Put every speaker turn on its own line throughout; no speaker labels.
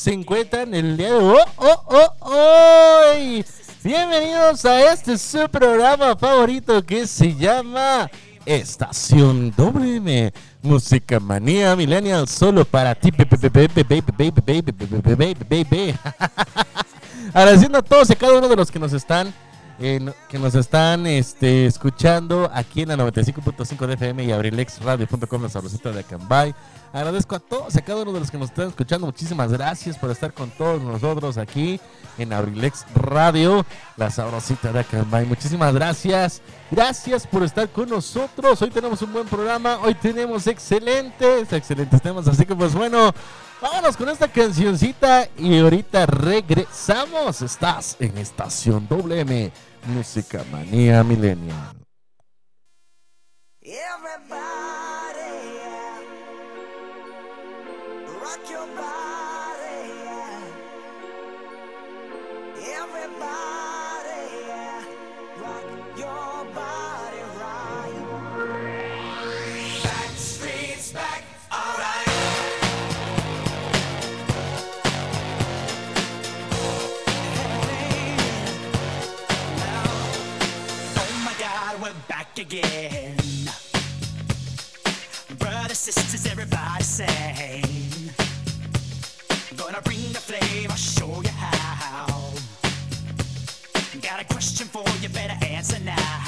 se encuentran el día de hoy. Bienvenidos a este su programa favorito que se llama Estación WM. Música manía millennial solo para ti. Agradeciendo a todos y a cada uno de los que nos están que nos están este, escuchando aquí en la 95.5 de FM y abrilexradio.com, la sabrosita de Acambay. Agradezco a todos a cada uno de los que nos están escuchando. Muchísimas gracias por estar con todos nosotros aquí en Abrilex Radio, la sabrosita de Acambay. Muchísimas gracias. Gracias por estar con nosotros. Hoy tenemos un buen programa. Hoy tenemos excelentes, excelentes temas. Así que pues bueno, vámonos con esta cancioncita y ahorita regresamos. Estás en Estación WM, Música Manía Millennial.
Everybody,
dancing now.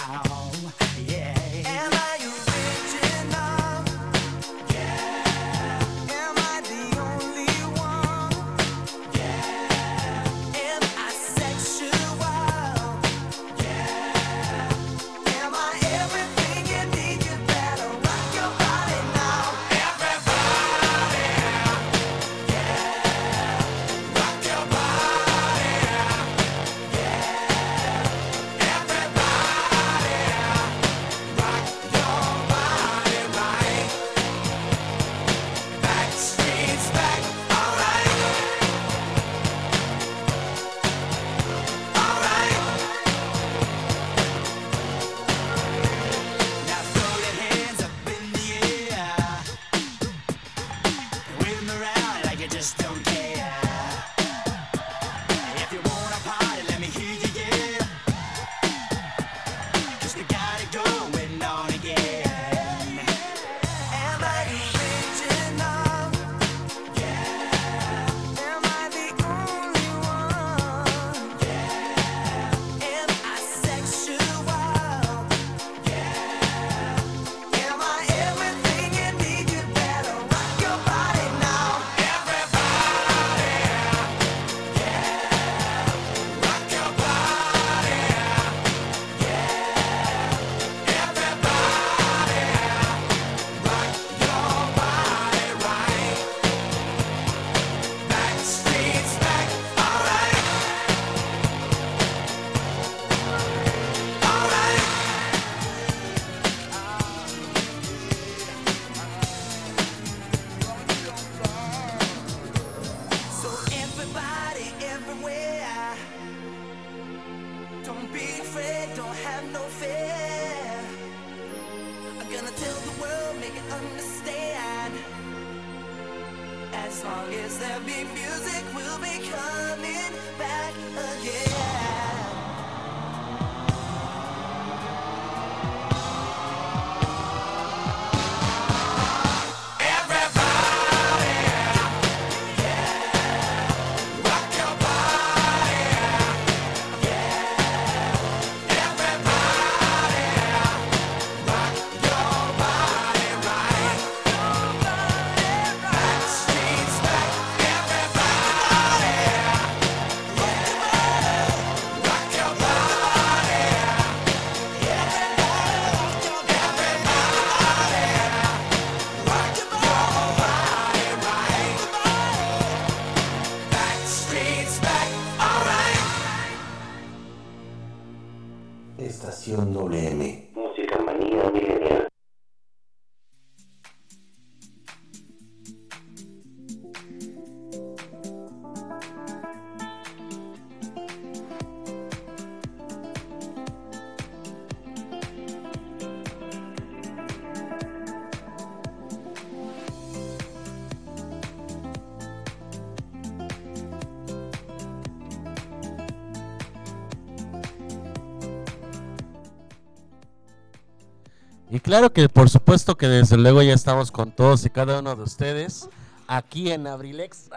Claro que por supuesto que desde luego ya estamos con todos y cada uno de ustedes aquí en Abrilex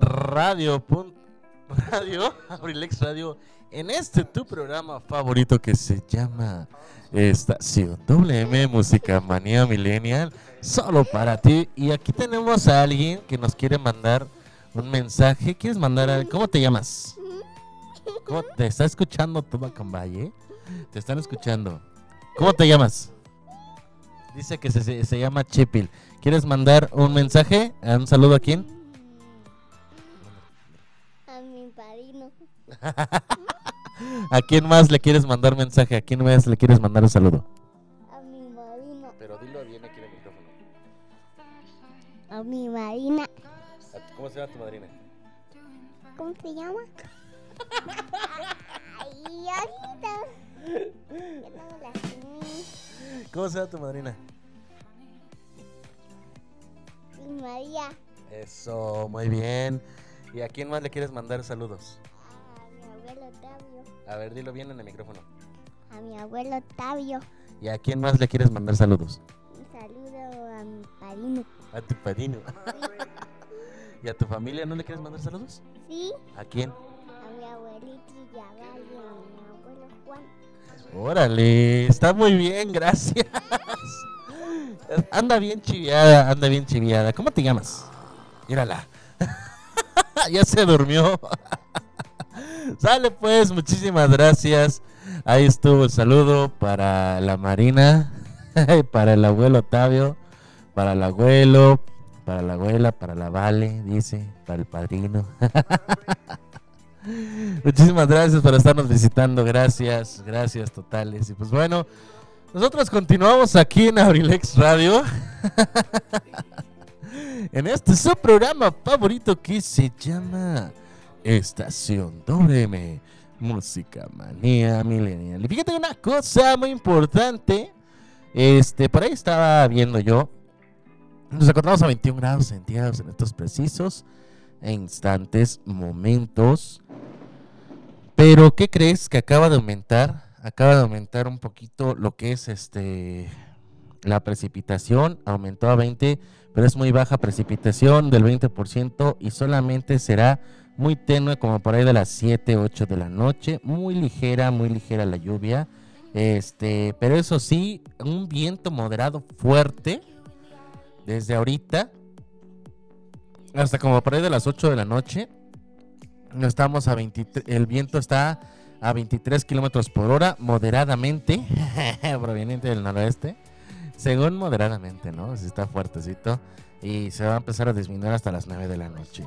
Radio. Radio, Abrilex Radio, en este tu programa favorito que se llama Estación WM Música Manía Millennial, solo para ti. Y aquí tenemos a alguien que nos quiere mandar un mensaje. ¿Quieres mandar a... ¿Cómo te llamas? ¿Cómo te está escuchando todo Valle? Te están escuchando. ¿Cómo te llamas? Dice que se, se- se llama Chipil. ¿Quieres mandar un mensaje? ¿Un saludo a quién?
A mi padrino.
¿A quién más le quieres mandar mensaje? ¿A quién más le quieres mandar un saludo?
A mi marina.
Pero dilo bien aquí en el micrófono.
A mi marina.
¿Cómo se llama tu madrina?
¿Cómo se llama? Ay, ahorita.
¿Cómo se llama tu madrina?
María.
Eso, muy bien. ¿Y a quién más le quieres mandar saludos?
A mi abuelo Octavio.
A ver, dilo bien en el micrófono.
A mi abuelo Octavio.
¿Y a quién más le quieres mandar saludos?
Un saludo a mi padrino.
A tu padrino. ¿Y a tu familia no le quieres mandar saludos?
Sí.
¿A quién? Órale, está muy bien, gracias. Anda bien chiviada, anda bien chiviada. ¿Cómo te llamas? Mírala. ya se durmió. Sale pues, muchísimas gracias. Ahí estuvo el saludo para la Marina, para el abuelo Octavio, para el abuelo, para la abuela, para la Vale, dice, para el padrino. Muchísimas gracias por estarnos visitando. Gracias, gracias totales. Y pues bueno, nosotros continuamos aquí en Abrilex Radio. en este su programa favorito que se llama Estación WM Música Manía Millennial. Y fíjate una cosa muy importante. Este, por ahí estaba viendo yo. Nos encontramos a 21 grados centígrados en estos precisos e instantes, momentos. Pero, ¿qué crees que acaba de aumentar? Acaba de aumentar un poquito lo que es este la precipitación, aumentó a 20, pero es muy baja precipitación del 20% y solamente será muy tenue como por ahí de las 7, 8 de la noche, muy ligera, muy ligera la lluvia. Este, pero eso sí, un viento moderado fuerte desde ahorita hasta como por ahí de las 8 de la noche. Estamos a 23, el viento está a 23 kilómetros por hora, moderadamente, proveniente del noroeste. Según moderadamente, ¿no? Si está fuertecito. Y se va a empezar a disminuir hasta las 9 de la noche.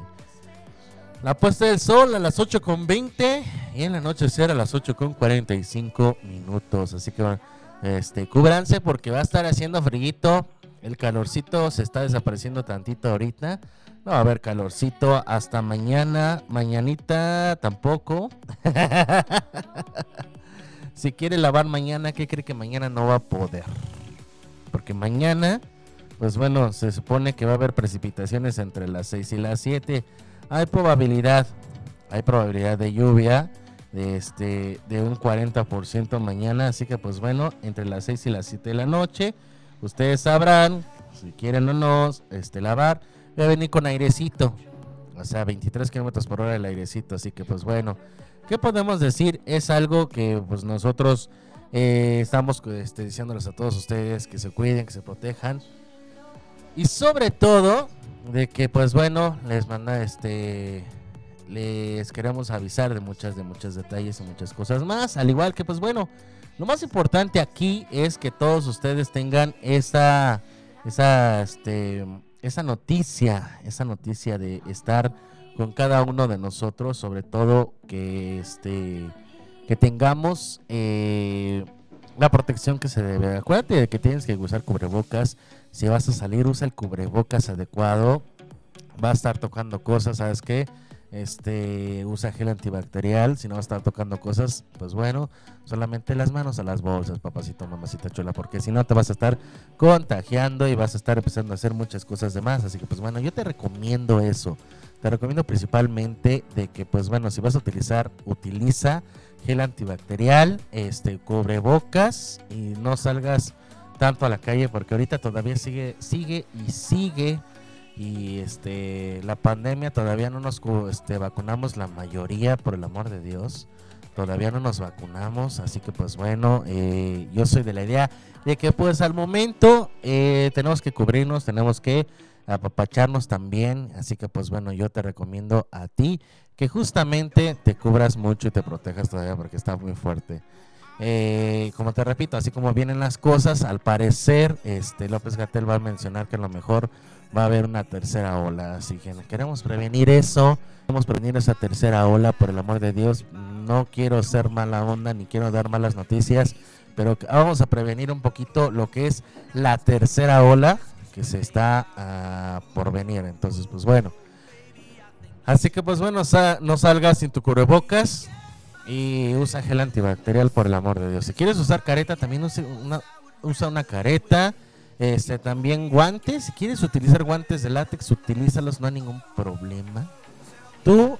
La puesta del sol a las 8.20 y en la anochecer a las 8.45 minutos. Así que este, cúbranse porque va a estar haciendo frío. El calorcito se está desapareciendo tantito ahorita. No va a haber calorcito hasta mañana. Mañanita tampoco. Si quiere lavar mañana, ¿qué cree que mañana no va a poder? Porque mañana, pues bueno, se supone que va a haber precipitaciones entre las 6 y las 7. Hay probabilidad, hay probabilidad de lluvia de este de un 40% mañana, así que pues bueno, entre las 6 y las 7 de la noche, ustedes sabrán si quieren o no este lavar, va a venir con airecito. O sea, 23 kilómetros por hora el airecito, así que pues bueno, ¿qué podemos decir? Es algo que pues nosotros eh, estamos este, diciéndoles a todos ustedes que se cuiden, que se protejan. Y sobre todo, de que pues bueno, les manda este les queremos avisar de muchas de muchos detalles y muchas cosas más, al igual que pues bueno, lo más importante aquí es que todos ustedes tengan esa esa este esa noticia, esa noticia de estar con cada uno de nosotros, sobre todo que este que tengamos eh, la protección que se debe. Acuérdate de que tienes que usar cubrebocas. Si vas a salir, usa el cubrebocas adecuado. Va a estar tocando cosas, ¿sabes qué? Este, usa gel antibacterial. Si no va a estar tocando cosas, pues bueno, solamente las manos a las bolsas, papacito, mamacita chula, porque si no te vas a estar contagiando y vas a estar empezando a hacer muchas cosas de más. Así que, pues bueno, yo te recomiendo eso. Te recomiendo principalmente de que, pues bueno, si vas a utilizar, utiliza gel antibacterial, este, cubrebocas y no salgas tanto a la calle porque ahorita todavía sigue, sigue y sigue y este la pandemia todavía no nos este, vacunamos la mayoría por el amor de Dios. Todavía no nos vacunamos así que pues bueno eh, yo soy de la idea de que pues al momento eh, tenemos que cubrirnos tenemos que apapacharnos también. Así que pues bueno yo te recomiendo a ti que justamente te cubras mucho y te protejas todavía porque está muy fuerte. Eh, como te repito, así como vienen las cosas, al parecer, este López Gatel va a mencionar que a lo mejor va a haber una tercera ola. Así que queremos prevenir eso, queremos prevenir esa tercera ola, por el amor de Dios. No quiero ser mala onda ni quiero dar malas noticias, pero vamos a prevenir un poquito lo que es la tercera ola que se está ah, por venir. Entonces, pues bueno. Así que pues bueno, sa- no salgas sin tu cubrebocas y usa gel antibacterial por el amor de Dios. Si quieres usar careta, también use una, usa una careta. Este, también guantes. Si quieres utilizar guantes de látex, utilízalos, no hay ningún problema. Tú,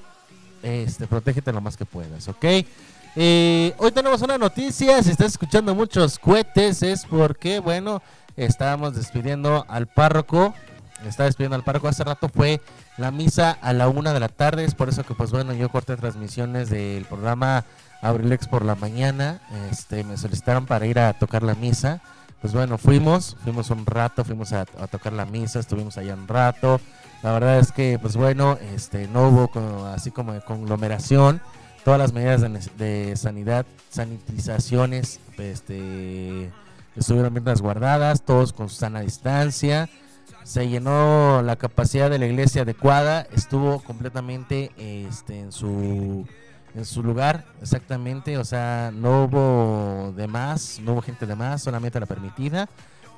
este, protégete lo más que puedas, ¿ok? Eh, hoy tenemos una noticia. Si estás escuchando muchos cohetes, es porque, bueno, estábamos despidiendo al párroco. Está despidiendo al párroco. Hace rato fue la misa a la una de la tarde. Es por eso que, pues bueno, yo corté transmisiones del programa Abrilex por la mañana. Este, me solicitaron para ir a tocar la misa. Pues bueno, fuimos, fuimos un rato, fuimos a, tocar la misa, estuvimos allá un rato. La verdad es que, pues bueno, este, no hubo como- así como conglomeración. Todas las medidas de, de sanidad, sanitizaciones, este, estuvieron bien resguardadas, todos con sana distancia. Se llenó la capacidad de la iglesia adecuada, estuvo completamente este, en su en su lugar, exactamente, o sea, no hubo de más, no hubo gente de más, solamente la permitida.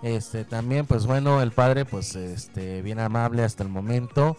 Este, también, pues bueno, el padre, pues, este, bien amable hasta el momento,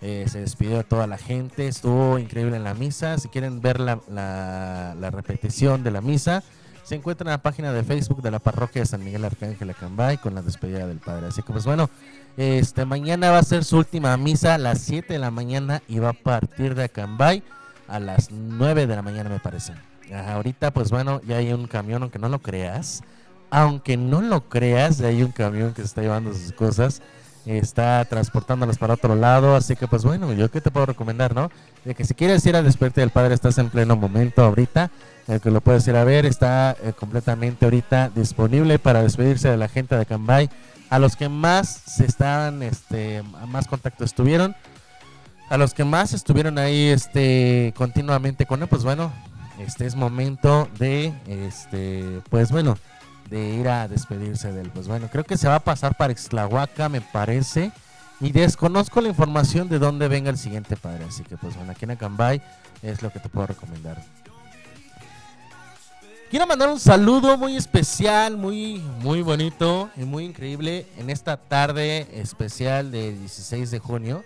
eh, se despidió de toda la gente, estuvo increíble en la misa. Si quieren ver la, la- la repetición de la misa, se encuentra en la página de Facebook de la parroquia de San Miguel Arcángel Acambay con la despedida del padre. Así que, pues bueno, este, mañana va a ser su última misa a las 7 de la mañana y va a partir de Acambay a las 9 de la mañana me parece. Ahorita pues bueno, ya hay un camión, aunque no lo creas. Aunque no lo creas, ya hay un camión que está llevando sus cosas. Está transportándolas para otro lado. Así que pues bueno, yo qué te puedo recomendar, ¿no? De que si quieres ir a despertar del padre, estás en pleno momento ahorita. El que lo puedes ir a ver está eh, completamente ahorita disponible para despedirse de la gente de Cambay. A los que más se estaban, este, más contacto estuvieron, a los que más estuvieron ahí este continuamente con él, pues bueno, este es momento de este pues bueno, de ir a despedirse de él. Pues bueno, creo que se va a pasar para Ixtlahuaca, me parece. Y desconozco la información de dónde venga el siguiente padre. Así que pues bueno, aquí en Acambay es lo que te puedo recomendar. Quiero mandar un saludo muy especial, muy, muy bonito y muy increíble en esta tarde especial de 16 de junio.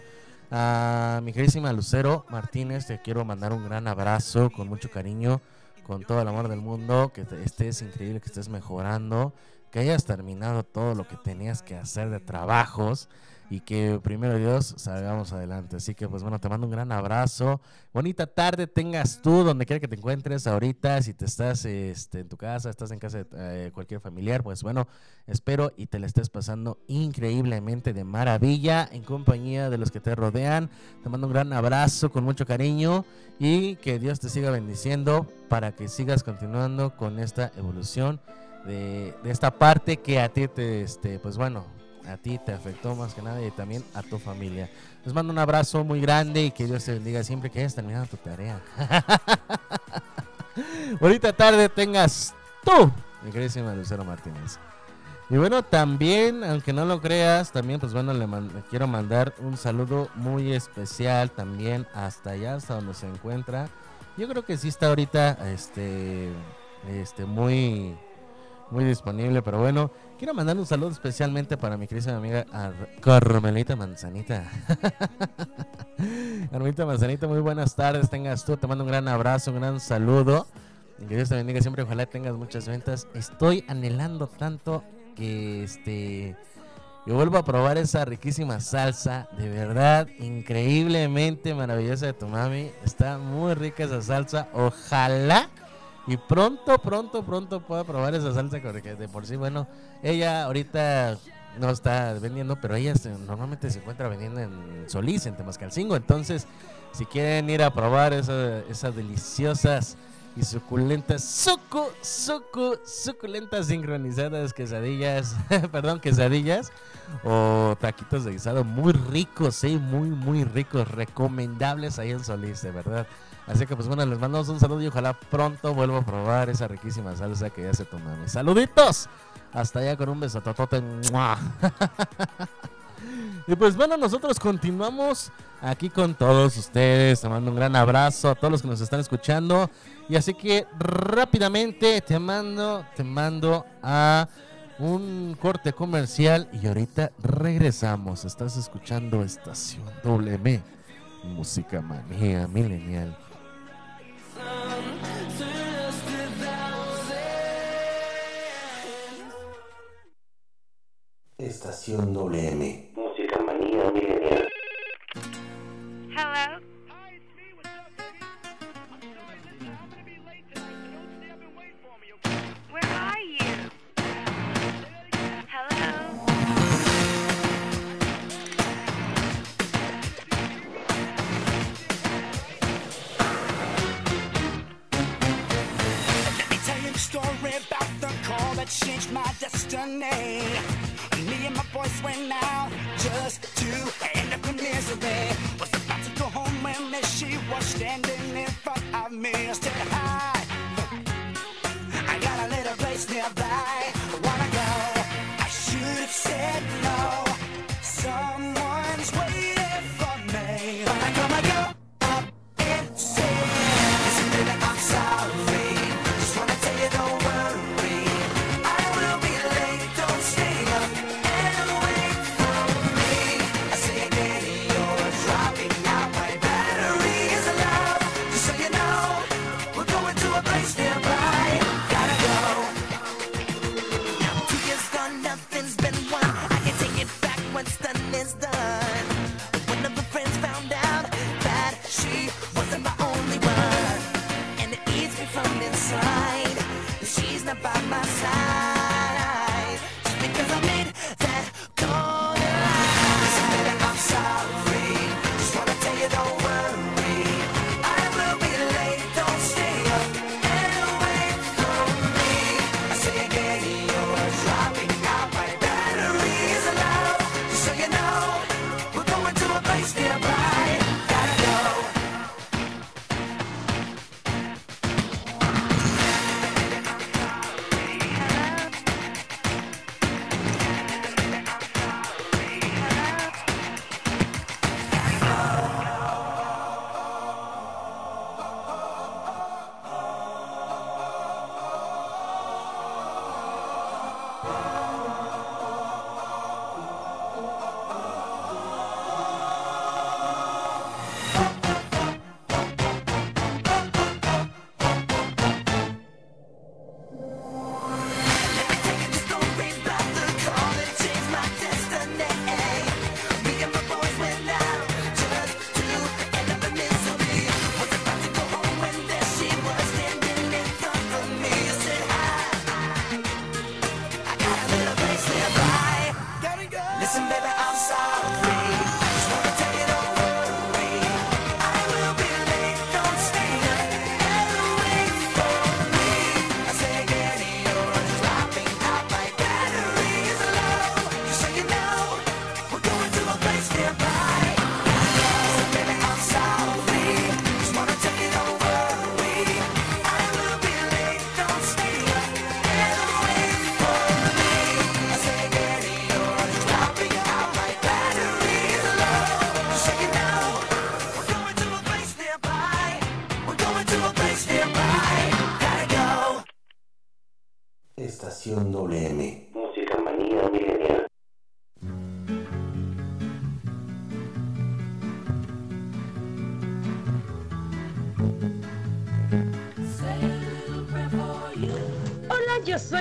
A mi queridísima Lucero Martínez, te quiero mandar un gran abrazo con mucho cariño, con todo el amor del mundo, que estés increíble, que estés mejorando, que hayas terminado todo lo que tenías que hacer de trabajos y que primero Dios salgamos adelante. Así que pues bueno, te mando un gran abrazo. Bonita tarde tengas tú, donde quiera que te encuentres ahorita, si te estás este, en tu casa, estás en casa de eh, cualquier familiar, pues bueno, espero y te la estés pasando increíblemente de maravilla en compañía de los que te rodean. Te mando un gran abrazo con mucho cariño y que Dios te siga bendiciendo para que sigas continuando con esta evolución de, de esta parte que a ti te, este, pues bueno, a ti te afectó más que nada y también a tu familia. Les mando un abrazo muy grande y que Dios te bendiga siempre que hayas terminado tu tarea. Bonita tarde tengas tú, mi queridísima Lucero Martínez. Y bueno, también, aunque no lo creas, también pues bueno, le, man- le quiero mandar un saludo muy especial también hasta allá, hasta donde se encuentra. Yo creo que sí está ahorita este, este muy, muy disponible, pero bueno, quiero mandar un saludo especialmente para mi querida amiga Ar- Manzanita. Carmelita Manzanita, muy buenas tardes, tengas tú, te mando un gran abrazo, un gran saludo. Que Dios te bendiga siempre, ojalá tengas muchas ventas. Estoy anhelando tanto que este yo vuelvo a probar esa riquísima salsa, de verdad, increíblemente maravillosa de tu mami. Está muy rica esa salsa. Ojalá y pronto, pronto, pronto pueda probar esa salsa porque de por sí, bueno, ella ahorita no está vendiendo, pero ella normalmente se encuentra vendiendo en Solís, en Temascalcingo. Entonces, si quieren ir a probar esa- esas deliciosas y suculentas, sucu, sucu, suculentas sincronizadas quesadillas, perdón, quesadillas o taquitos de guisado muy ricos, sí, muy, muy ricos, recomendables ahí en Solís, de verdad. Así que pues bueno, les mandamos un saludo y ojalá pronto vuelva a probar esa riquísima salsa que ya se tu mami. Saluditos. Hasta allá con un besototote. Y pues bueno, nosotros continuamos aquí con todos ustedes. Te mando un gran abrazo a todos los que nos están escuchando. Y así que rápidamente te mando, te mando a un corte comercial y ahorita regresamos. Estás escuchando Estación WM, Música Manía Milenial.
Estación WM. Música manía milenial.
Hello?
That changed my destiny. Me and my boys went out just to end up in misery. Was about to go home when she was standing in front of me. I said, Hi, I got a little place nearby. Wanna go? I should have said no.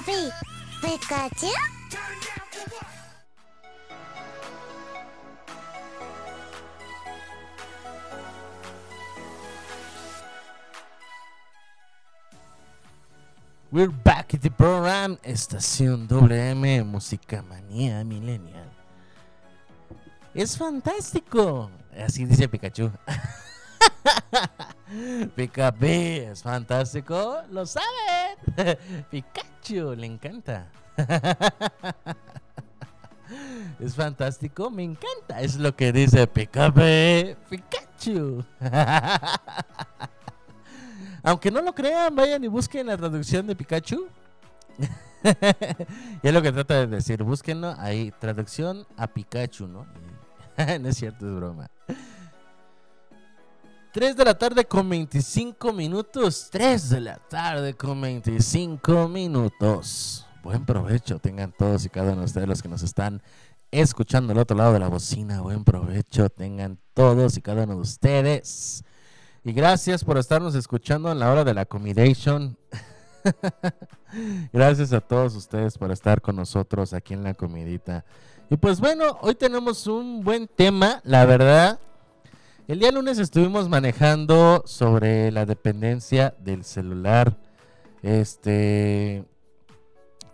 Pikachu.
We're back at the program. Estación WM, Música Manía Millennial. Es fantástico. Así dice Pikachu. Pikachu es fantástico. Lo saben. Pikachu le encanta. Es fantástico, me encanta. Es lo que dice Pikachu. Pikachu. Aunque no lo crean, vayan y busquen la traducción de Pikachu. y es lo que trata de decir. Búsquenlo ahí, traducción a Pikachu, ¿no? no es cierto, es broma. 3 de la tarde con 25 minutos. 3 de la tarde con 25 minutos. Buen provecho tengan todos y cada uno de ustedes los que nos están escuchando al otro lado de la bocina. Buen provecho tengan todos y cada uno de ustedes. Y gracias por estarnos escuchando en la hora de la accommodation. gracias a todos ustedes por estar con nosotros aquí en la comidita. Y pues bueno, hoy tenemos un buen tema, la verdad. El día lunes estuvimos manejando sobre la dependencia del celular. Este.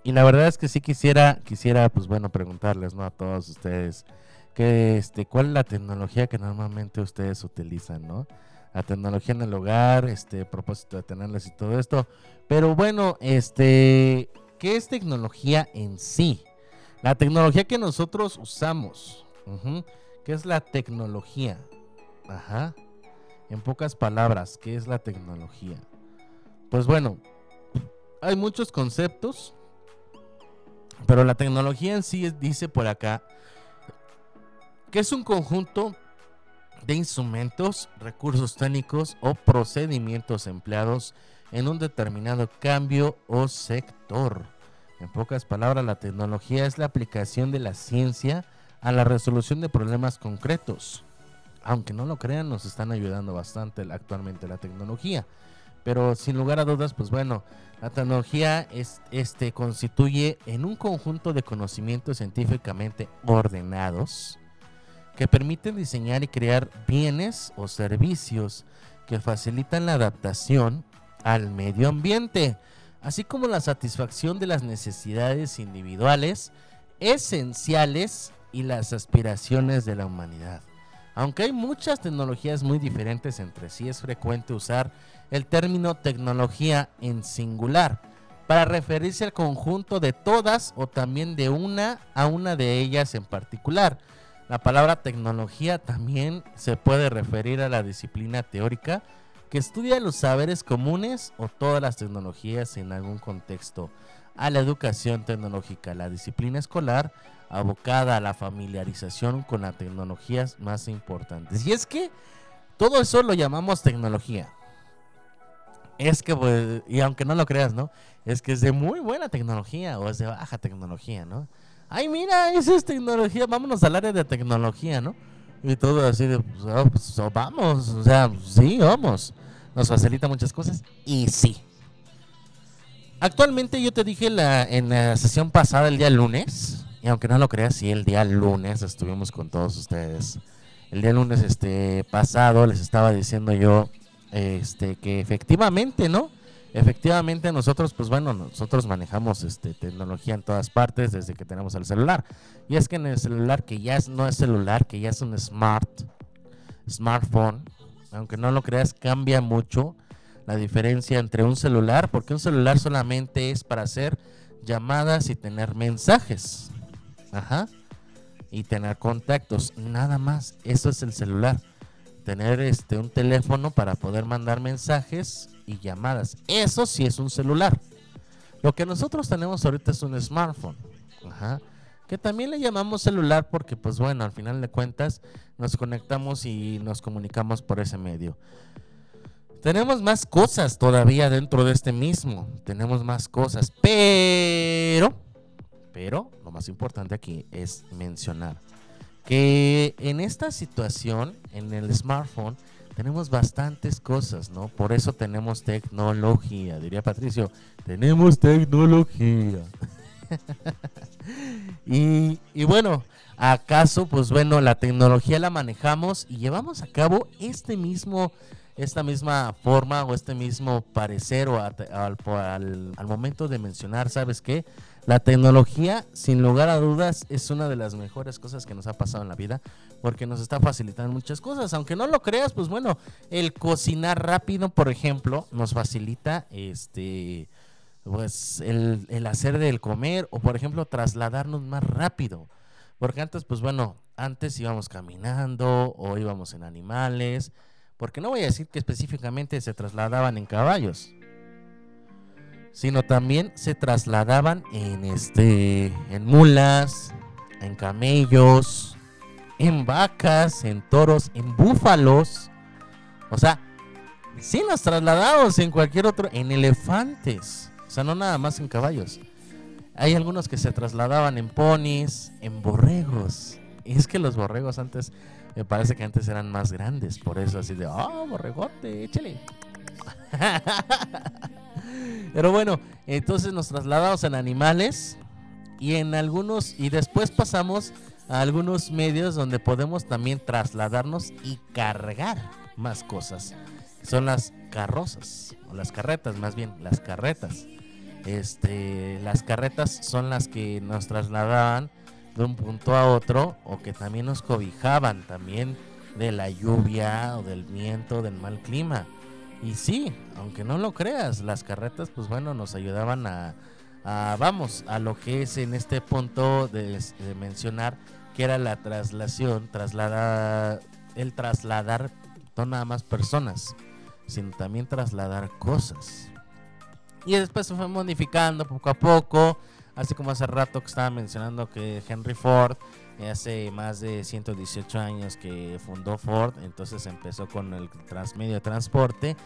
Y la verdad es que sí quisiera, quisiera, pues bueno, preguntarles, ¿no? A todos ustedes, que este, ¿cuál es la tecnología que normalmente ustedes utilizan, ¿no? La tecnología en el hogar, este, propósito de tenerlas y todo esto. Pero bueno, este, ¿qué es tecnología en sí? La tecnología que nosotros usamos. ujú, ¿Qué es la tecnología? Ajá. En pocas palabras, ¿qué es la tecnología? Pues bueno, hay muchos conceptos, pero la tecnología en sí es- dice por acá que es un conjunto de instrumentos, recursos técnicos o procedimientos empleados en un determinado cambio o sector. En pocas palabras, la tecnología es la aplicación de la ciencia a la resolución de problemas concretos. Aunque no lo crean, nos están ayudando bastante actualmente la tecnología. Pero sin lugar a dudas, pues bueno, la tecnología es, este, constituye en un conjunto de conocimientos científicamente ordenados que permiten diseñar y crear bienes o servicios que facilitan la adaptación al medio ambiente, así como la satisfacción de las necesidades individuales esenciales y las aspiraciones de la humanidad. Aunque hay muchas tecnologías muy diferentes entre sí, es frecuente usar el término tecnología en singular para referirse al conjunto de todas o también de una a una de ellas en particular. La palabra tecnología también se puede referir a la disciplina teórica que estudia los saberes comunes o todas las tecnologías en algún contexto, a la educación tecnológica, la disciplina escolar abocada a la familiarización con las tecnologías más importantes. Y es que todo eso lo llamamos tecnología. Es que, pues, y aunque no lo creas, ¿no? Es que es de muy buena tecnología o es de baja tecnología, ¿no? Ay, mira, esa es tecnología, vámonos al área de tecnología, ¿no? Y todo así de, pues, ah, pues, oh, vamos, o sea, sí, vamos. Nos facilita muchas cosas y sí. Actualmente yo te dije la, en la sesión pasada, el día lunes, y aunque no lo creas, sí, el día lunes estuvimos con todos ustedes. El día lunes este pasado les estaba diciendo yo este que efectivamente, ¿no? Efectivamente, nosotros, pues bueno, nosotros manejamos este, tecnología en todas partes desde que tenemos el celular. Y es que en el celular, que ya no es celular, que ya es un smart, smartphone, aunque no lo creas, cambia mucho la diferencia entre un celular, porque un celular solamente es para hacer llamadas y tener mensajes. Ajá. Y tener contactos, nada más. Eso es el celular. Tener este un teléfono para poder mandar mensajes y llamadas. Eso sí es un celular. Lo que nosotros tenemos ahorita es un smartphone. Ajá. Que también le llamamos celular porque, pues bueno, al final de cuentas nos conectamos y nos comunicamos por ese medio. Tenemos más cosas todavía dentro de este mismo. Tenemos más cosas. Pero, pero, lo más importante aquí es mencionar que en esta situación, en el smartphone, tenemos bastantes cosas, ¿no? Por eso tenemos tecnología, diría Patricio. Tenemos tecnología. y, y bueno, ¿acaso, pues bueno, la tecnología la manejamos y llevamos a cabo este mismo, esta misma forma o este mismo parecer o al momento de mencionar, ¿sabes qué? La tecnología, sin lugar a dudas, es una de las mejores cosas que nos ha pasado en la vida porque nos está facilitando muchas cosas. Aunque no lo creas, pues bueno, el cocinar rápido, por ejemplo, nos facilita este pues el, el hacer del comer o por ejemplo trasladarnos más rápido. Porque antes, pues bueno, antes íbamos caminando o íbamos en animales. Porque no voy a decir que específicamente se trasladaban en caballos. Sino también se trasladaban en este. en mulas, en camellos, en vacas, en toros, en búfalos. O sea, sí nos trasladamos en cualquier otro. en elefantes. O sea, no nada más en caballos. Hay algunos que se trasladaban en ponis, en borregos. Es que los borregos antes, me parece que antes eran más grandes. Por eso así de, oh, borregote, échale. Pero bueno, entonces nos trasladamos en animales y en algunos, y después pasamos a algunos medios donde podemos también trasladarnos y cargar más cosas. Son las carrozas, o las carretas más bien, las carretas. Este, las carretas son las que nos trasladaban de un punto a otro o que también nos cobijaban también de la lluvia o del viento, del mal clima. Y sí, aunque no lo creas, las carretas pues bueno nos ayudaban a, vamos, a lo que es en este punto de, de mencionar que era la traslación, trasladar, el trasladar no nada más personas, sino también trasladar cosas. Y después se fue modificando poco a poco, así como hace rato que estaba mencionando que Henry Ford hace más de 118 años que fundó Ford, entonces empezó con el transmedio de transporte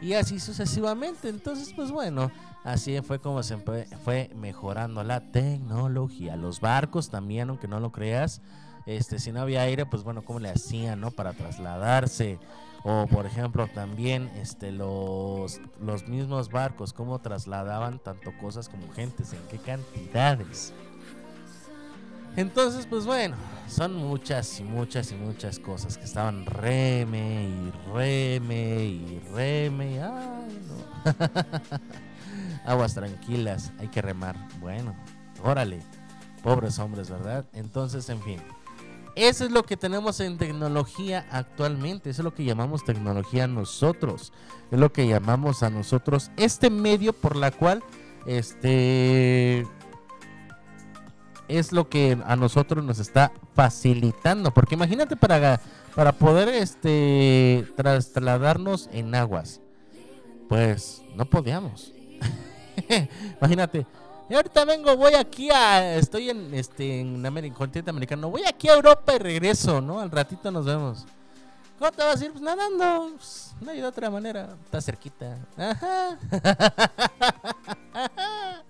y así sucesivamente. Entonces, pues bueno, así fue como se fue mejorando la tecnología. Los barcos también, aunque no lo creas, este, si no había aire, pues bueno, ¿cómo le hacían, no? Para trasladarse. O por ejemplo también este, los, los mismos barcos, cómo trasladaban tanto cosas como gentes, en qué cantidades. Entonces, pues bueno, son muchas y muchas y muchas cosas que estaban reme y reme y reme. Ay, no. Aguas tranquilas, hay que remar. Bueno, órale, pobres hombres, ¿verdad? Entonces, en fin. Eso es lo que tenemos en tecnología actualmente. Eso es lo que llamamos tecnología nosotros. Es lo que llamamos a nosotros este medio por la cual este es lo que a nosotros nos está facilitando. Porque imagínate para, para poder este trasladarnos en aguas. Pues no podíamos. imagínate. Y ahorita vengo, voy aquí a. Estoy en este en América, continente americano. Voy aquí a Europa y regreso, ¿no? Al ratito nos vemos. ¿Cómo te vas a ir? Pues nadando. Pues, no hay de otra manera. Está cerquita. Ajá.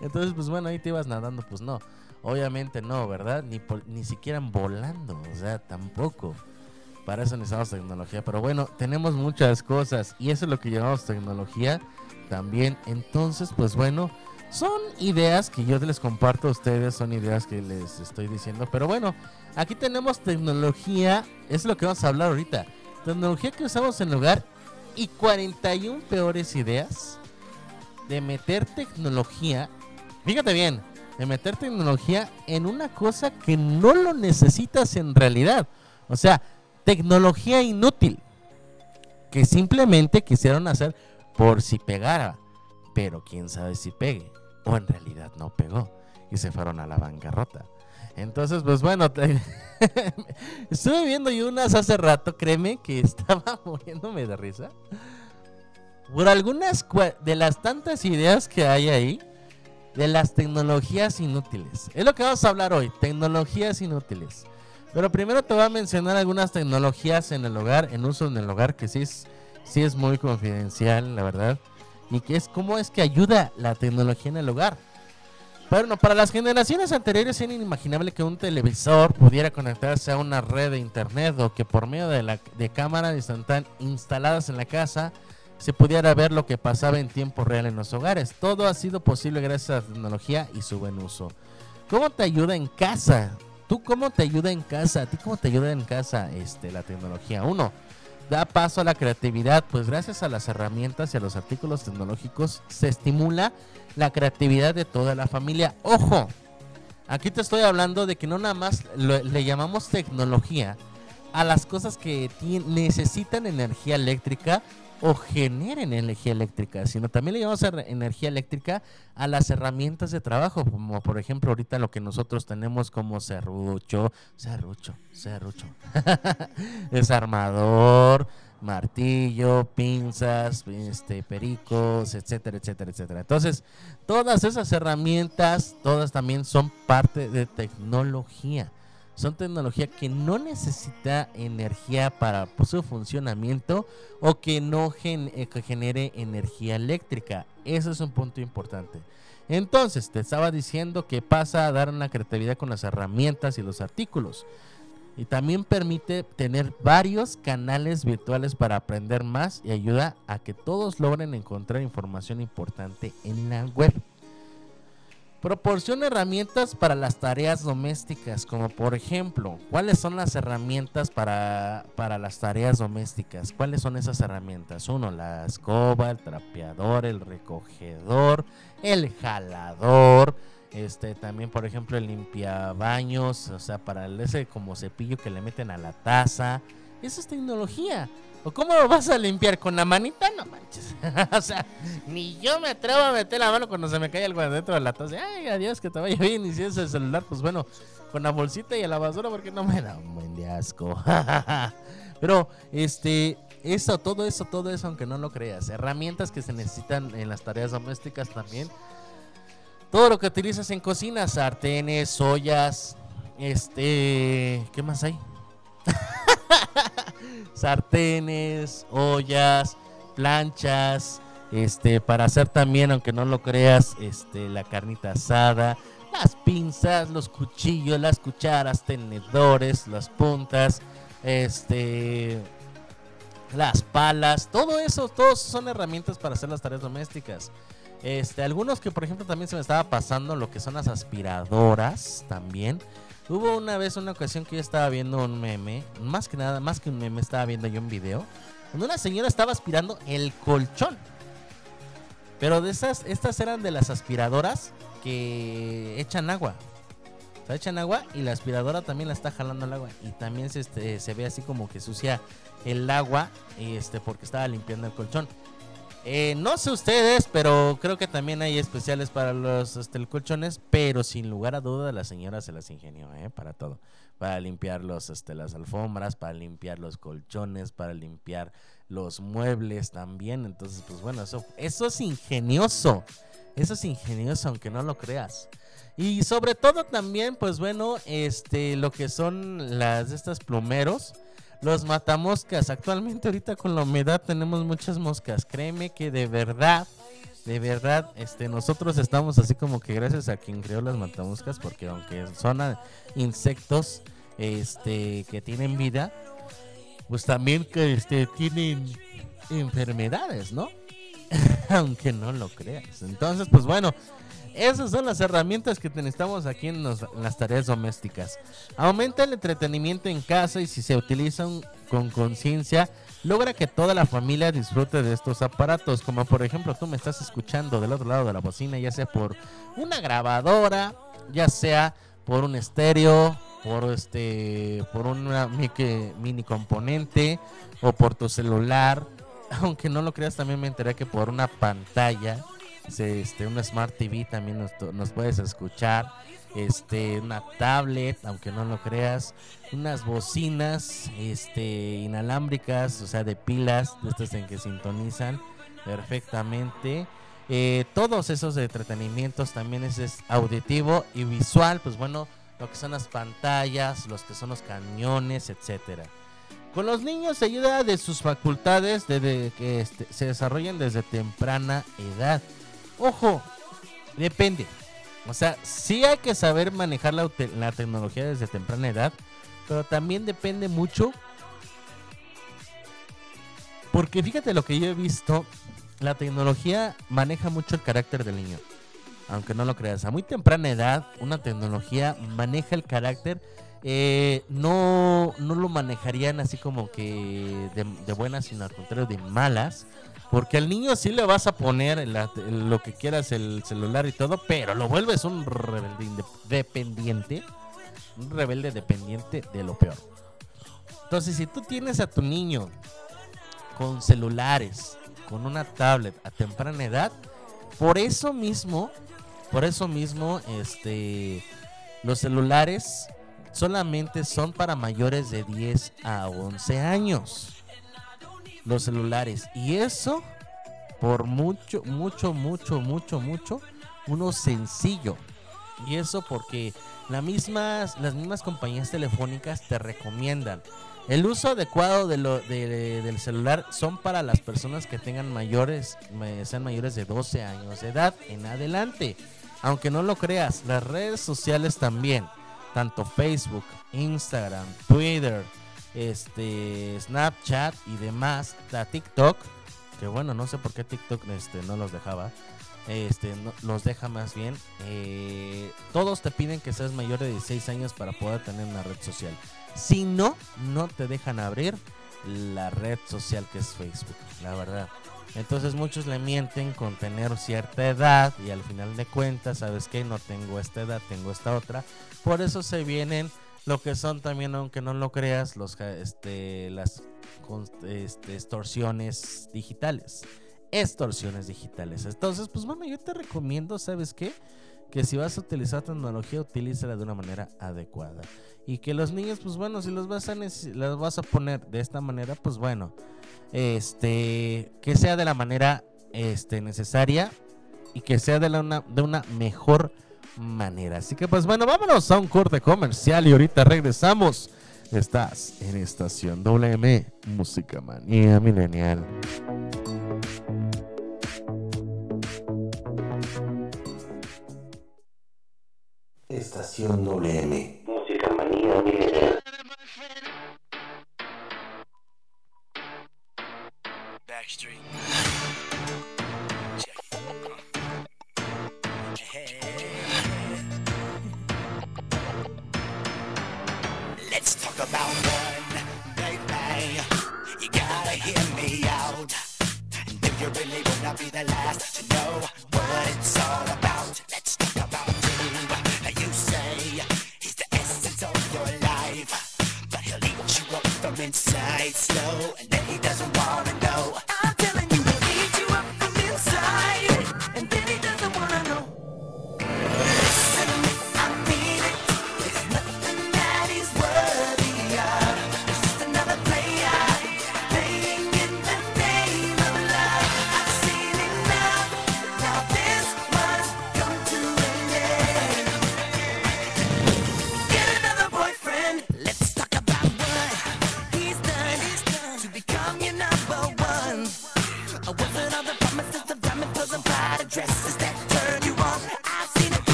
Entonces, pues bueno, ahí te ibas nadando. Pues no. Obviamente no, ¿verdad? Ni, ni siquiera volando. O sea, tampoco. Para eso necesitamos tecnología. Pero bueno, tenemos muchas cosas. Y eso es lo que llamamos tecnología también. Entonces, pues bueno. Son ideas que yo les comparto a ustedes, son ideas que les estoy diciendo. Pero bueno, aquí tenemos tecnología, es lo que vamos a hablar ahorita. Tecnología que usamos en el hogar y 41 peores ideas de meter tecnología, fíjate bien, de meter tecnología en una cosa que no lo necesitas en realidad. O sea, tecnología inútil que simplemente quisieron hacer por si pegara, pero quién sabe si pegue o en realidad no pegó y se fueron a la bancarrota. Entonces, pues bueno, estuve viendo yo unas hace rato, créeme que estaba muriéndome de risa. Por algunas de las tantas ideas que hay ahí, de las tecnologías inútiles. Es lo que vamos a hablar hoy, tecnologías inútiles. Pero primero te voy a mencionar algunas tecnologías en el hogar, en uso en el hogar, que sí es, sí es muy confidencial, la verdad. Y que es cómo es que ayuda la tecnología en el hogar. Pero no, para las generaciones anteriores era inimaginable que un televisor pudiera conectarse a una red de internet o que por medio de, la, de cámaras instaladas en la casa se pudiera ver lo que pasaba en tiempo real en los hogares. Todo ha sido posible gracias a la tecnología y su buen uso. ¿Cómo te ayuda en casa? ¿Tú cómo te ayuda en casa? ¿A ti cómo te ayuda en casa este, la tecnología? Uno, da paso a la creatividad, pues gracias a las herramientas y a los artículos tecnológicos se estimula la creatividad de toda la familia. Ojo, aquí te estoy hablando de que no nada más le llamamos tecnología a las cosas que necesitan energía eléctrica o generen energía eléctrica, sino también le llamamos er- energía eléctrica a las herramientas de trabajo, como por ejemplo ahorita lo que nosotros tenemos como serrucho, serrucho, serrucho, desarmador, martillo, pinzas, este, pericos, etcétera, etcétera, etcétera. Entonces, todas esas herramientas, todas también son parte de tecnología. Son tecnología que no necesita energía para su funcionamiento o que no eh, genere energía eléctrica. Eso es un punto importante. Entonces, te estaba diciendo que pasa a dar una creatividad con las herramientas y los artículos. Y también permite tener varios canales virtuales para aprender más y ayuda a que todos logren encontrar información importante en la web. Proporciona herramientas para las tareas domésticas, como por ejemplo, ¿cuáles son las herramientas para, para las tareas domésticas? ¿Cuáles son esas herramientas? Uno, la escoba, el trapeador, el recogedor, el jalador, este también por ejemplo el limpiabaños, o sea, para ese como cepillo que le meten a la taza. Eso es tecnología. ¿O cómo lo vas a limpiar? ¿Con la manita? No manches. o sea, ni yo me atrevo a meter la mano cuando se me cae algo adentro de la taza. Ay, adiós, que te vaya bien. Y si es el celular, pues bueno, con la bolsita y a la basura porque no me da un buen de asco. Pero, este, eso, todo eso, todo eso, aunque no lo creas. Herramientas que se necesitan en las tareas domésticas también. Todo lo que utilizas en cocina, sartenes, ollas, este, ¿qué más hay? sartenes, ollas, planchas, este, para hacer también, aunque no lo creas, este, la carnita asada, las pinzas, los cuchillos, las cucharas, tenedores, las puntas, este, las palas, todo eso, todos son herramientas para hacer las tareas domésticas. Este, algunos que por ejemplo también se me estaba pasando lo que son las aspiradoras también. Hubo una vez una ocasión que yo estaba viendo un meme, más que nada, más que un meme, estaba viendo yo un video, donde una señora estaba aspirando el colchón. Pero de esas, estas eran de las aspiradoras que echan agua. O sea, echan agua y la aspiradora también la está jalando el agua. Y también se, este, se ve así como que sucia el agua este, porque estaba limpiando el colchón. Eh, no sé ustedes, pero creo que también hay especiales para los este, colchones, pero sin lugar a duda la señora se las ingenió, ¿eh? Para todo. Para limpiar los, este, las alfombras, para limpiar los colchones, para limpiar los muebles también. Entonces, pues bueno, eso, eso es ingenioso. Eso es ingenioso, aunque no lo creas. Y sobre todo también, pues bueno, este, lo que son las estas plumeros. Los matamoscas. Actualmente ahorita con la humedad tenemos muchas moscas. Créeme que de verdad, de verdad, este, nosotros estamos así como que gracias a quien creó las matamoscas, porque aunque son insectos, este, que tienen vida, pues también que este, tienen enfermedades, ¿no? aunque no lo creas. Entonces, pues bueno, esas son las herramientas que necesitamos aquí en, los- las tareas domésticas. Aumenta el entretenimiento en casa y si se utilizan con conciencia, logra que toda la familia disfrute de estos aparatos, como por ejemplo tú me estás escuchando del otro lado de la bocina, ya sea por una grabadora, ya sea por un estéreo, por este, por mic- mini componente o por tu celular. Aunque no lo creas, también me enteré que por una pantalla, este, una Smart TV también nos, nos puedes escuchar. Este, una tablet, aunque no lo creas, unas bocinas, este, inalámbricas, o sea, de pilas, de estas en que sintonizan perfectamente. Eh, todos esos entretenimientos también es, auditivo y visual, pues bueno, lo que son las pantallas, los que son los cañones, etcétera. Con los niños se ayuda de sus facultades de, de que este, se desarrollen desde temprana edad. Ojo, depende. O sea, sí hay que saber manejar la, tecnología desde temprana edad, pero también depende mucho. Porque fíjate lo que yo he visto, la tecnología maneja mucho el carácter del niño. Aunque no lo creas, a muy temprana edad una tecnología maneja el carácter. eh, no, no lo manejarían así como que de buenas, sino al contrario de malas. Porque al niño sí le vas a poner lo que quieras, el celular y todo, pero lo vuelves un rebelde dependiente. Un rebelde dependiente de lo peor. Entonces, si tú tienes a tu niño con celulares, con una tablet a temprana edad, por eso mismo, por eso mismo, este, los celulares solamente son para mayores de 10 a 11 años. Los celulares. Y eso, por mucho, mucho, mucho, mucho, mucho, uno sencillo. Y eso porque la mismas, las mismas compañías telefónicas te recomiendan. El uso adecuado de lo, de- del celular son para las personas que tengan mayores, ma- sean mayores de 12 años de edad en adelante. Aunque no lo creas, las redes sociales también, tanto Facebook, Instagram, Twitter, este, Snapchat y demás, la TikTok, que bueno, no sé por qué TikTok este, no los dejaba, este, los deja más bien. eh, todos te piden que seas mayor de 16 años para poder tener una red social. Si no, no te dejan abrir la red social que es Facebook, la verdad. Entonces muchos le mienten con tener cierta edad y al final de cuentas, ¿sabes qué? No tengo esta edad, tengo esta otra. Por eso se vienen lo que son también, aunque no lo creas, los, este, las este, extorsiones digitales. Extorsiones digitales. Entonces, pues bueno, yo te recomiendo, ¿sabes qué? Que si vas a utilizar tecnología, utilízala de una manera adecuada. Y que los niños, pues bueno, si los vas a, las vas a poner de esta manera, pues bueno, este, que sea de la manera este, necesaria y que sea de, una, de una mejor manera. Así que pues bueno, vámonos a un corte comercial y ahorita regresamos. Estás en estación WM, Música Manía Milenial.
Estación WM. Música manía milenial.
Backstreet.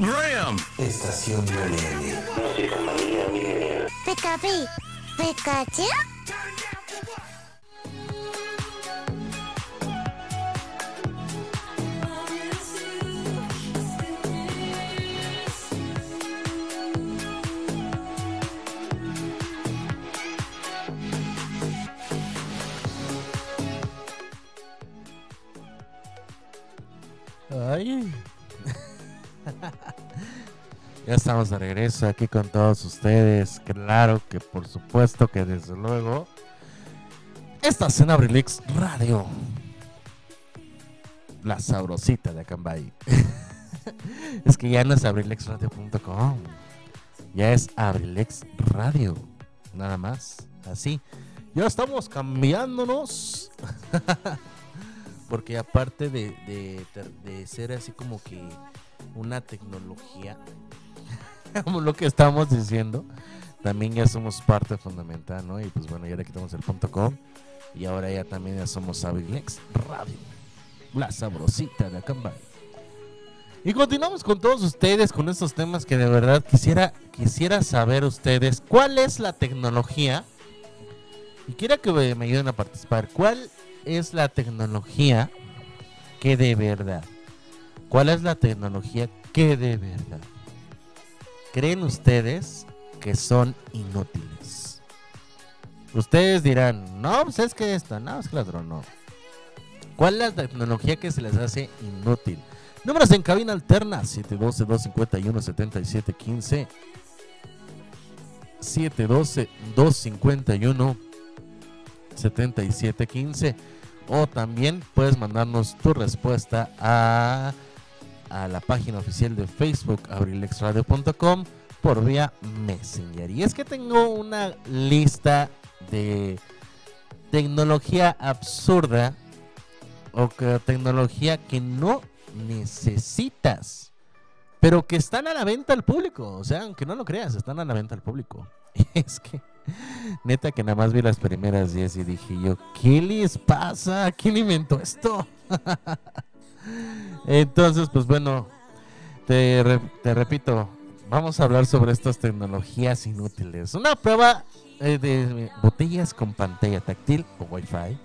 program.
Estación WM. Música milenial.
Pikachu,
estamos de regreso aquí con todos ustedes. Claro que por supuesto que desde luego. Estás en Abrilix Radio. La sabrosita de Acambay. es que ya no es abrilexradio.com. Ya es Abrilex Radio. Nada más. Así. Ya estamos cambiándonos. Porque aparte de, de ser así como que una tecnología, lo que estamos diciendo, también ya somos parte fundamental, ¿no? Y pues bueno, ya le quitamos el punto com y ahora ya también ya somos Abrilex Radio, la sabrosita de Acambay. Y continuamos con todos ustedes con estos temas que de verdad quisiera, quisiera saber ustedes cuál es la tecnología y quiero que me ayuden a participar. ¿Cuál es la tecnología que de verdad? ¿Cuál es la tecnología que de verdad? ¿Creen ustedes que son inútiles? Ustedes dirán, no, pues es que esta, no, es otra no. ¿Cuál es la tecnología que se les hace inútil? Números en cabina alterna 712-251-7715 712-251 7715 o también puedes mandarnos tu respuesta a, a la página oficial de Facebook abrilexradio.com por vía Messenger. Y es que tengo una lista de tecnología absurda o que tecnología que no necesitas, pero que están a la venta al público. O sea, aunque no lo creas, están a la venta al público. Es que Neta que nada más vi las primeras 10 y dije yo, ¿qué les pasa? ¿Quién inventó esto? Entonces, pues bueno, te, re- te repito, vamos a hablar sobre estas tecnologías inútiles. Una prueba eh, de botellas con pantalla táctil o Wi-Fi.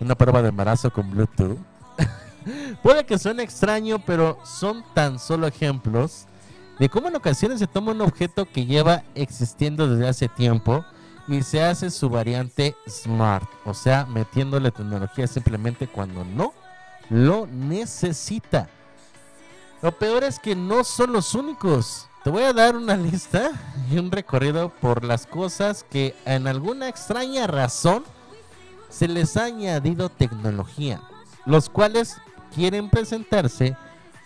Una prueba de embarazo con Bluetooth. Puede que suene extraño, pero son tan solo ejemplos de cómo en ocasiones se toma un objeto que lleva existiendo desde hace tiempo y se hace su variante smart, o sea, metiéndole tecnología simplemente cuando no lo necesita. Lo peor es que no son los únicos. Te voy a dar una lista y un recorrido por las cosas que en alguna extraña razón se les ha añadido tecnología, los cuales quieren presentarse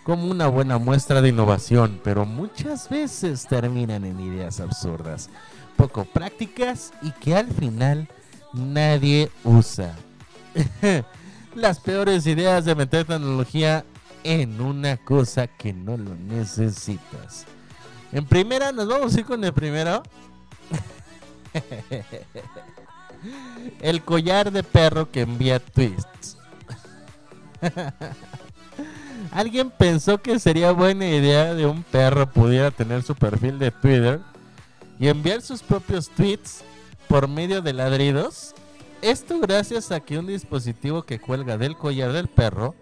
como una buena muestra de innovación, pero muchas veces terminan en ideas absurdas, poco prácticas y que al final nadie usa. Las peores ideas de meter tecnología en una cosa que no lo necesitas. En primera, nos vamos a ir con el primero. el collar de perro que envía tweets. Alguien pensó que sería buena idea de un perro pudiera tener su perfil de Twitter y enviar sus propios tweets por medio de ladridos. Esto gracias a que un dispositivo que cuelga del collar del perro,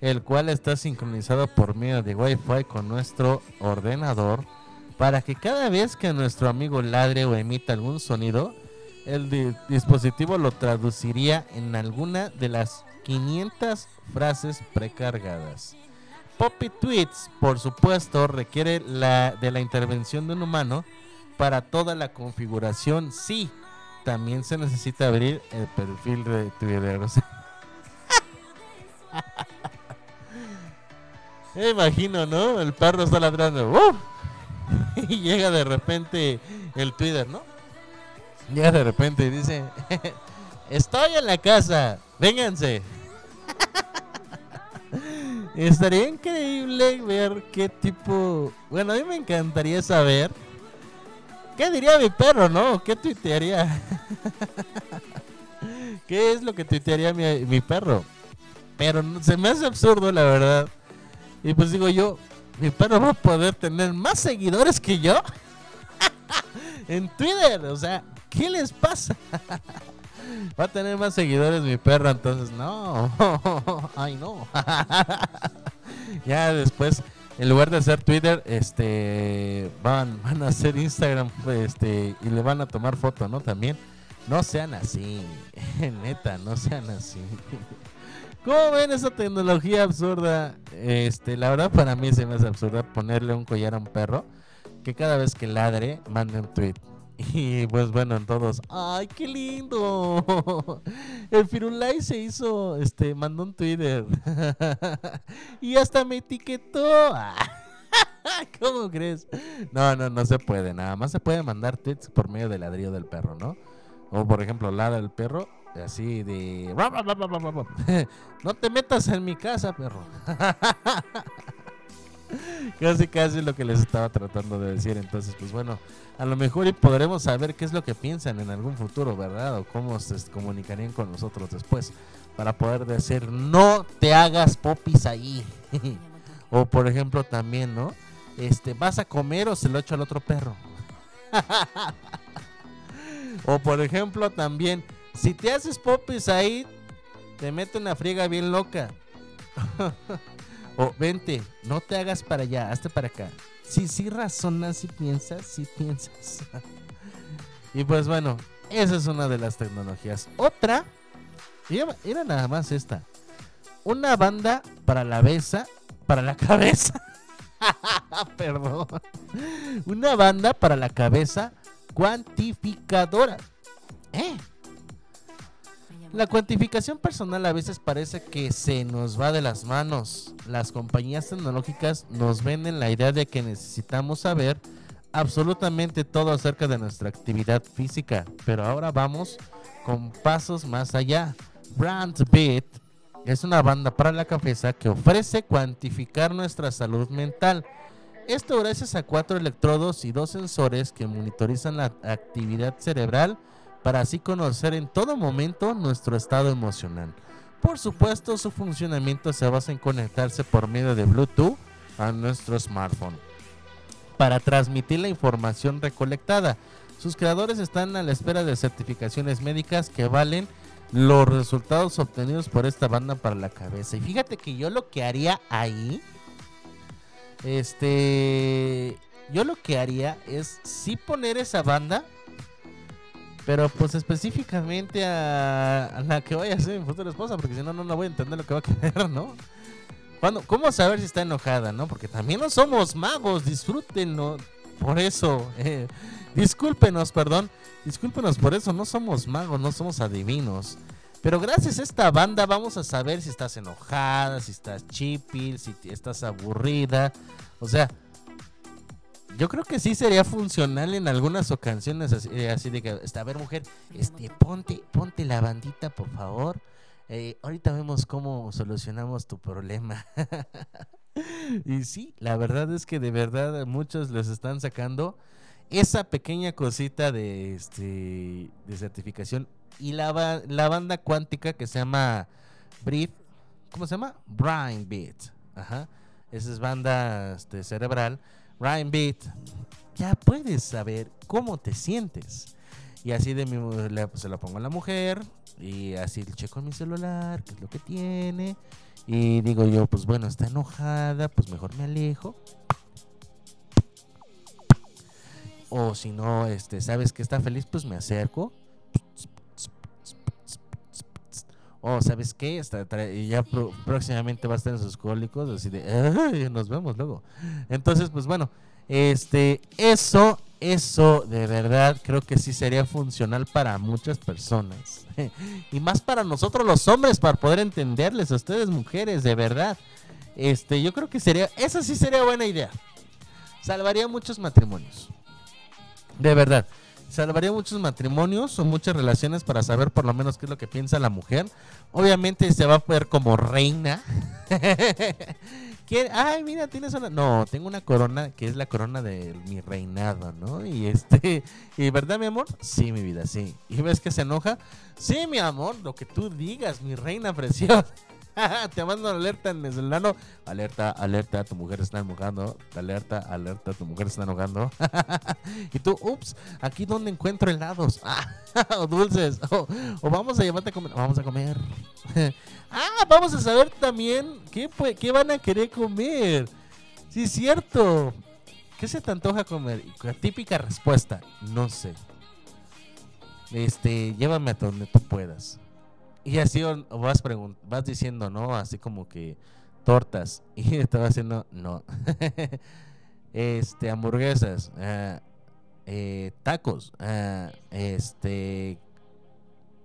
el cual está sincronizado por medio de Wi-Fi con nuestro ordenador, para que cada vez que nuestro amigo ladre o emita algún sonido, el di- dispositivo lo traduciría en alguna de las 500 frases precargadas. Poppy Tweets, por supuesto, requiere la, de la intervención de un humano para toda la configuración. Sí, también se necesita abrir el perfil de Twitter. o sea. Me imagino, ¿no? El perro está ladrando. ¡Uf! Y llega de repente el Twitter, ¿no? Llega de repente y dice, estoy en la casa, vénganse. Estaría increíble ver qué tipo... Bueno, a mí me encantaría saber qué diría mi perro, ¿no? ¿Qué tuitearía? ¿Qué es lo que tuitearía mi, mi perro? Pero se me hace absurdo, la verdad. Y pues digo yo, mi perro va a poder tener más seguidores que yo en Twitter. O sea, ¿qué les pasa? Va a tener más seguidores mi perro, entonces no. Ay, no. ya después, en lugar de hacer Twitter, este van, van a hacer Instagram, este, y le van a tomar foto, ¿no? También. No sean así. Neta, no sean así. ¿Cómo ven esa tecnología absurda? Este, la verdad para mí se me hace absurda ponerle un collar a un perro que cada vez que ladre mande un tweet. Y pues bueno, todos, ¡ay, qué lindo! El Firulai se hizo, este, mandó un Twitter. y hasta me etiquetó. ¿Cómo crees? No, no, no se puede. Nada más se puede mandar tweets por medio del ladrillo del perro, ¿no? O por ejemplo, ladra el perro, así de... No te metas en mi casa, perro. casi, casi lo que les estaba tratando de decir. Entonces, pues bueno, a lo mejor y podremos saber qué es lo que piensan en algún futuro, ¿verdad? O cómo se comunicarían con nosotros después. Para poder decir, no te hagas popis ahí. o por ejemplo también, ¿no? Este, ¿vas a comer o se lo echo al otro perro? o por ejemplo también, si te haces popis ahí, te mete una friega bien loca. o vente, no te hagas para allá, hazte para acá. Si sí razonas, si piensas, si piensas. y pues bueno, esa es una de las tecnologías. Otra, era nada más esta. Una banda para la besa, para la cabeza. Perdón. Una banda para la cabeza cuantificadora. ¿Eh? La cuantificación personal a veces parece que se nos va de las manos. Las compañías tecnológicas nos venden la idea de que necesitamos saber absolutamente todo acerca de nuestra actividad física, pero ahora vamos con pasos más allá. Brandbit es una banda para la cabeza que ofrece cuantificar nuestra salud mental. Esto gracias a cuatro electrodos y dos sensores que monitorizan la actividad cerebral para así conocer en todo momento nuestro estado emocional. Por supuesto, su funcionamiento se basa en conectarse por medio de Bluetooth a nuestro smartphone para transmitir la información recolectada. Sus creadores están a la espera de certificaciones médicas que valen los resultados obtenidos por esta banda para la cabeza. Y fíjate que yo lo que haría ahí, este, yo lo que haría es sí poner esa banda, pero pues específicamente a, la que vaya a ser mi futura esposa, porque si no, no, no voy a entender lo que va a querer, ¿no? Cuando, ¿Cómo saber si está enojada, no? Porque también no somos magos, disfrútenlo. Por eso, eh, discúlpenos, perdón, discúlpenos por eso, no somos magos, no somos adivinos. Pero gracias a esta banda vamos a saber si estás enojada, si estás chipil, si estás aburrida. O sea, yo creo que sí sería funcional en algunas ocasiones así, eh, de que, este, a ver mujer, este, ponte, ponte la bandita por favor. Eh, ahorita vemos cómo solucionamos tu problema. y sí, la verdad es que de verdad muchos les están sacando esa pequeña cosita de este de certificación y la, la banda cuántica que se llama Breathe, ¿cómo se llama? Brain Beat. Ajá. Esa es banda este, cerebral. Brain Beat. Ya puedes saber cómo te sientes. Y así de mi, le- se lo pongo a la mujer. Y así checo en mi celular, qué es lo que tiene. Y digo yo, pues bueno, está enojada, pues mejor me alejo. O si no, este, sabes que está feliz, pues me acerco. O sabes qué, Está ya pro- próximamente va a estar en sus cólicos, así de, "Ay, nos vemos luego. Entonces, pues bueno, este, eso, eso de verdad creo que sí sería funcional para muchas personas. y más para nosotros los hombres, para poder entenderles a ustedes mujeres, de verdad. Este, yo creo que sería, esa sí sería buena idea. Salvaría muchos matrimonios. De verdad. Salvaría muchos matrimonios o muchas relaciones para saber por lo menos qué es lo que piensa la mujer. Obviamente se va a ver como reina. Ay, mira, tienes una. No, tengo una corona que es la corona de mi reinado, ¿no? Y este. ¿Y verdad, mi amor? Sí, mi vida, sí. ¿Y ves que se enoja? Sí, mi amor, lo que tú digas, mi reina preciosa. Te mando una alerta en el celular. Alerta, alerta, tu mujer está enojando. Alerta, alerta, tu mujer está enojando. y tú, ups, aquí donde encuentro helados. o dulces. O, vamos a llevarte a comer. Vamos a comer. ah, vamos a saber también qué, qué van a querer comer. Sí, es cierto. ¿Qué se te antoja comer? La típica respuesta, no sé. Este, llévame a donde tú puedas. Y así vas, vas diciendo, ¿no? Así como que tortas. Y va haciendo, no. este, hamburguesas. ah, eh, tacos. ah, este,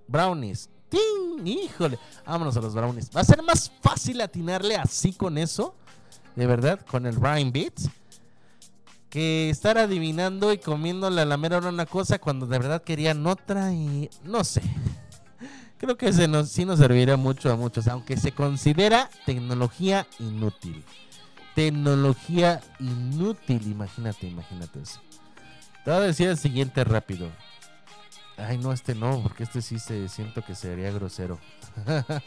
brownies. ¡Ting! Híjole. Vámonos a los brownies. Va a ser más fácil atinarle así con eso. De verdad, con el Rhyme Beats. Que estar adivinando y comiéndole la mera hora una cosa cuando de verdad querían otra y no sé. Creo que se nos, sí nos serviría mucho a muchos, aunque se considera tecnología inútil. Tecnología inútil, imagínate, imagínate eso. Te voy a decir el siguiente rápido. Ay, no, este no, porque este sí se siento que sería grosero.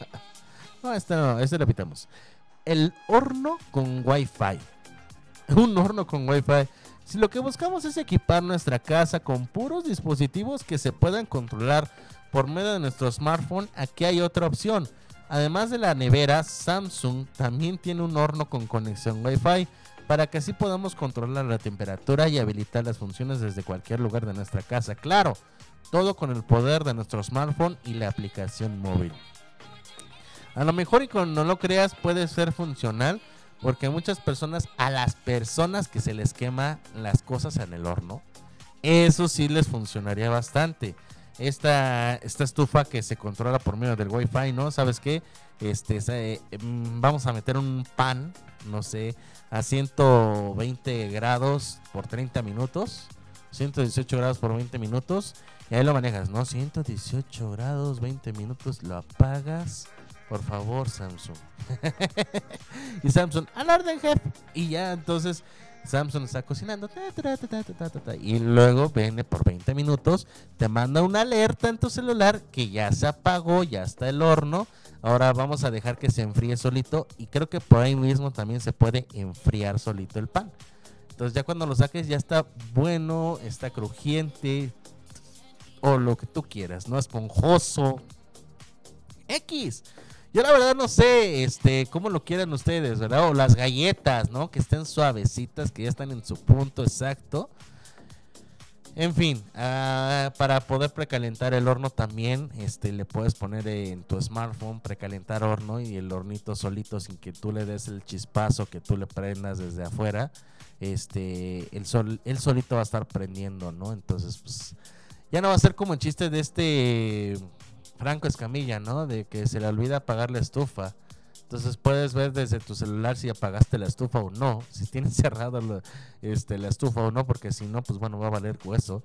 no, este no, este lo. El horno con Wi-Fi. Un horno con Wi-Fi. Si lo que buscamos es equipar nuestra casa con puros dispositivos que se puedan controlar por medio de nuestro smartphone, aquí hay otra opción. Además de la nevera, Samsung también tiene un horno con conexión Wi-Fi para que así podamos controlar la temperatura y habilitar las funciones desde cualquier lugar de nuestra casa. Claro, todo con el poder de nuestro smartphone y la aplicación móvil. A lo mejor y cuando no lo creas puede ser funcional porque muchas personas, a las personas que se les quema las cosas en el horno, eso sí les funcionaría bastante. Esta, esta estufa que se controla por medio del wifi, ¿no? ¿Sabes qué? Este, se- mm, vamos a meter un pan, no sé, a 120 grados por 30 minutos. 118 grados por 20 minutos. Y ahí lo manejas, ¿no? 118 grados, 20 minutos, lo apagas. Por favor, Samsung. y Samsung, al orden, jefe. Y ya entonces Samsung está cocinando. y luego viene por 20 minutos, te manda una alerta en tu celular que ya se apagó, ya está el horno. Ahora vamos a dejar que se enfríe solito. Y creo que por ahí mismo también se puede enfriar solito el pan. Entonces ya cuando lo saques ya está bueno, está crujiente. O lo que tú quieras, ¿no? Esponjoso. X. Yo la verdad no sé, este, cómo lo quieran ustedes, ¿verdad? O las galletas, ¿no? Que estén suavecitas, que ya están en su punto exacto. En fin, ah, para poder precalentar el horno también, este, le puedes poner en tu smartphone precalentar horno y el hornito solito sin que tú le des el chispazo que tú le prendas desde afuera, este, el sol, él solito va a estar prendiendo, ¿no? Entonces, pues, ya no va a ser como el chiste de este Franco Escamilla, ¿no? De que se le olvida apagar la estufa. Entonces puedes ver desde tu celular si apagaste la estufa o no, si tienes cerrado la, este, la estufa o no, porque si no, pues bueno, va a valer hueso.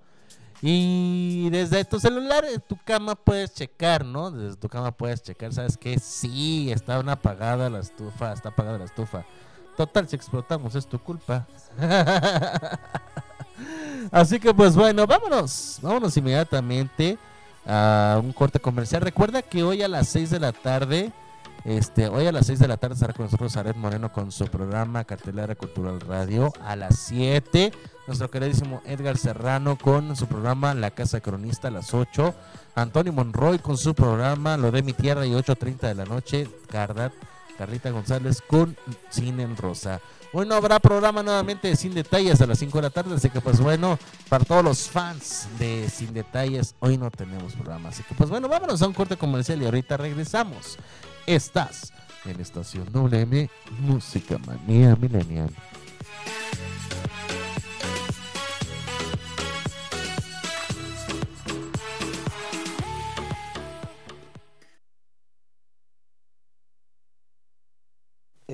Y desde tu celular, en tu cama puedes checar, ¿no? Desde tu cama puedes checar, ¿sabes qué? Sí, está una apagada la estufa, está apagada la estufa. Total, si explotamos es tu culpa. Así que pues bueno, vámonos, vámonos inmediatamente a un corte comercial. Recuerda que hoy a las 6 de la tarde, este, hoy a las 6 de la tarde estará con nosotros Aret Moreno con su programa Cartelera Cultural Radio. A las 7, nuestro queridísimo Edgar Serrano con su programa La Casa Cronista a las 8. Antonio Monroy con su programa Lo de mi tierra y 8.30 de la noche. Carlita González con Cine en Rosa. Hoy no habrá programa nuevamente de Sin Detalles a las 5 de la tarde, así que pues bueno, para todos los fans de Sin Detalles, hoy no tenemos programa. Así que pues bueno, vámonos a un corte comercial y ahorita regresamos. Estás en Estación WM Música Manía
Milenial.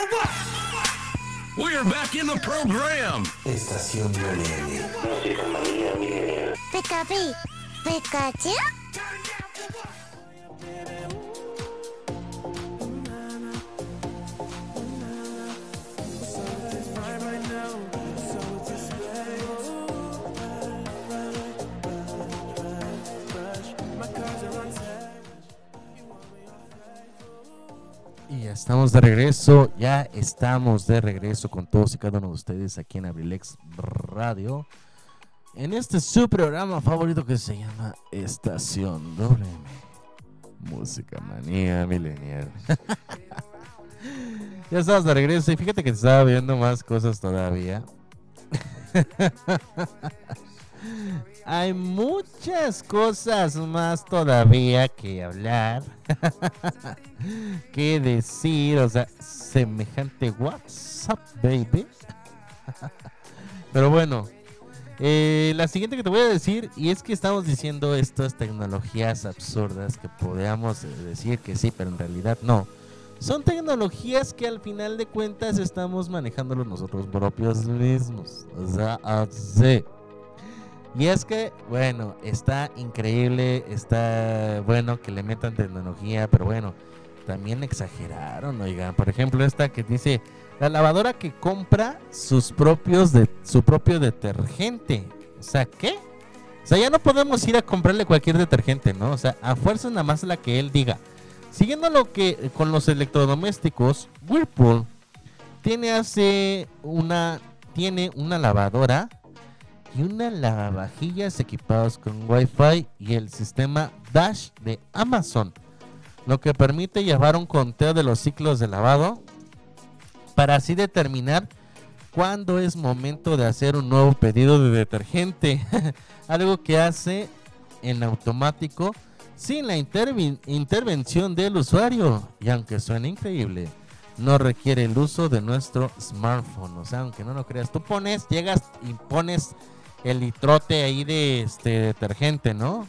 Turn down for what? We're back in the program.
Estación WM. Música manía milenial.
Pikapi, Pikachu.
Estamos de regreso, ya estamos de regreso con todos y cada uno de ustedes aquí en Abrilex Radio. En este su programa favorito que se llama Estación WM. Música manía milenial. ya estamos de regreso y fíjate que estaba viendo más cosas todavía. Hay muchas cosas más todavía que hablar, que decir, o sea, semejante WhatsApp, baby. Pero bueno, eh, la siguiente que te voy a decir, y es que estamos diciendo estas tecnologías absurdas que podríamos eh, decir que sí, pero en realidad no. Son tecnologías que al final de cuentas estamos manejándolos nosotros propios mismos. O sea, así. Y es que, bueno, está increíble, está bueno que le metan tecnología, pero bueno, también exageraron, oigan. Por ejemplo, esta que dice, la lavadora que compra sus propios de, su propio detergente. O sea, ¿qué? O sea, ya no podemos ir a comprarle cualquier detergente, ¿no? O sea, a fuerza nada más la que él diga. Siguiendo lo que con los electrodomésticos, Whirlpool tiene hace una tiene una lavadora y una lavavajillas equipados con Wi-Fi y el sistema Dash de Amazon, lo que permite llevar un conteo de los ciclos de lavado para así determinar cuándo es momento de hacer un nuevo pedido de detergente, algo que hace en automático sin la intervención del usuario. Y aunque suene increíble, no requiere el uso de nuestro smartphone, o sea, aunque no lo creas, tú pones, llegas y pones el litrote ahí de este detergente, ¿no?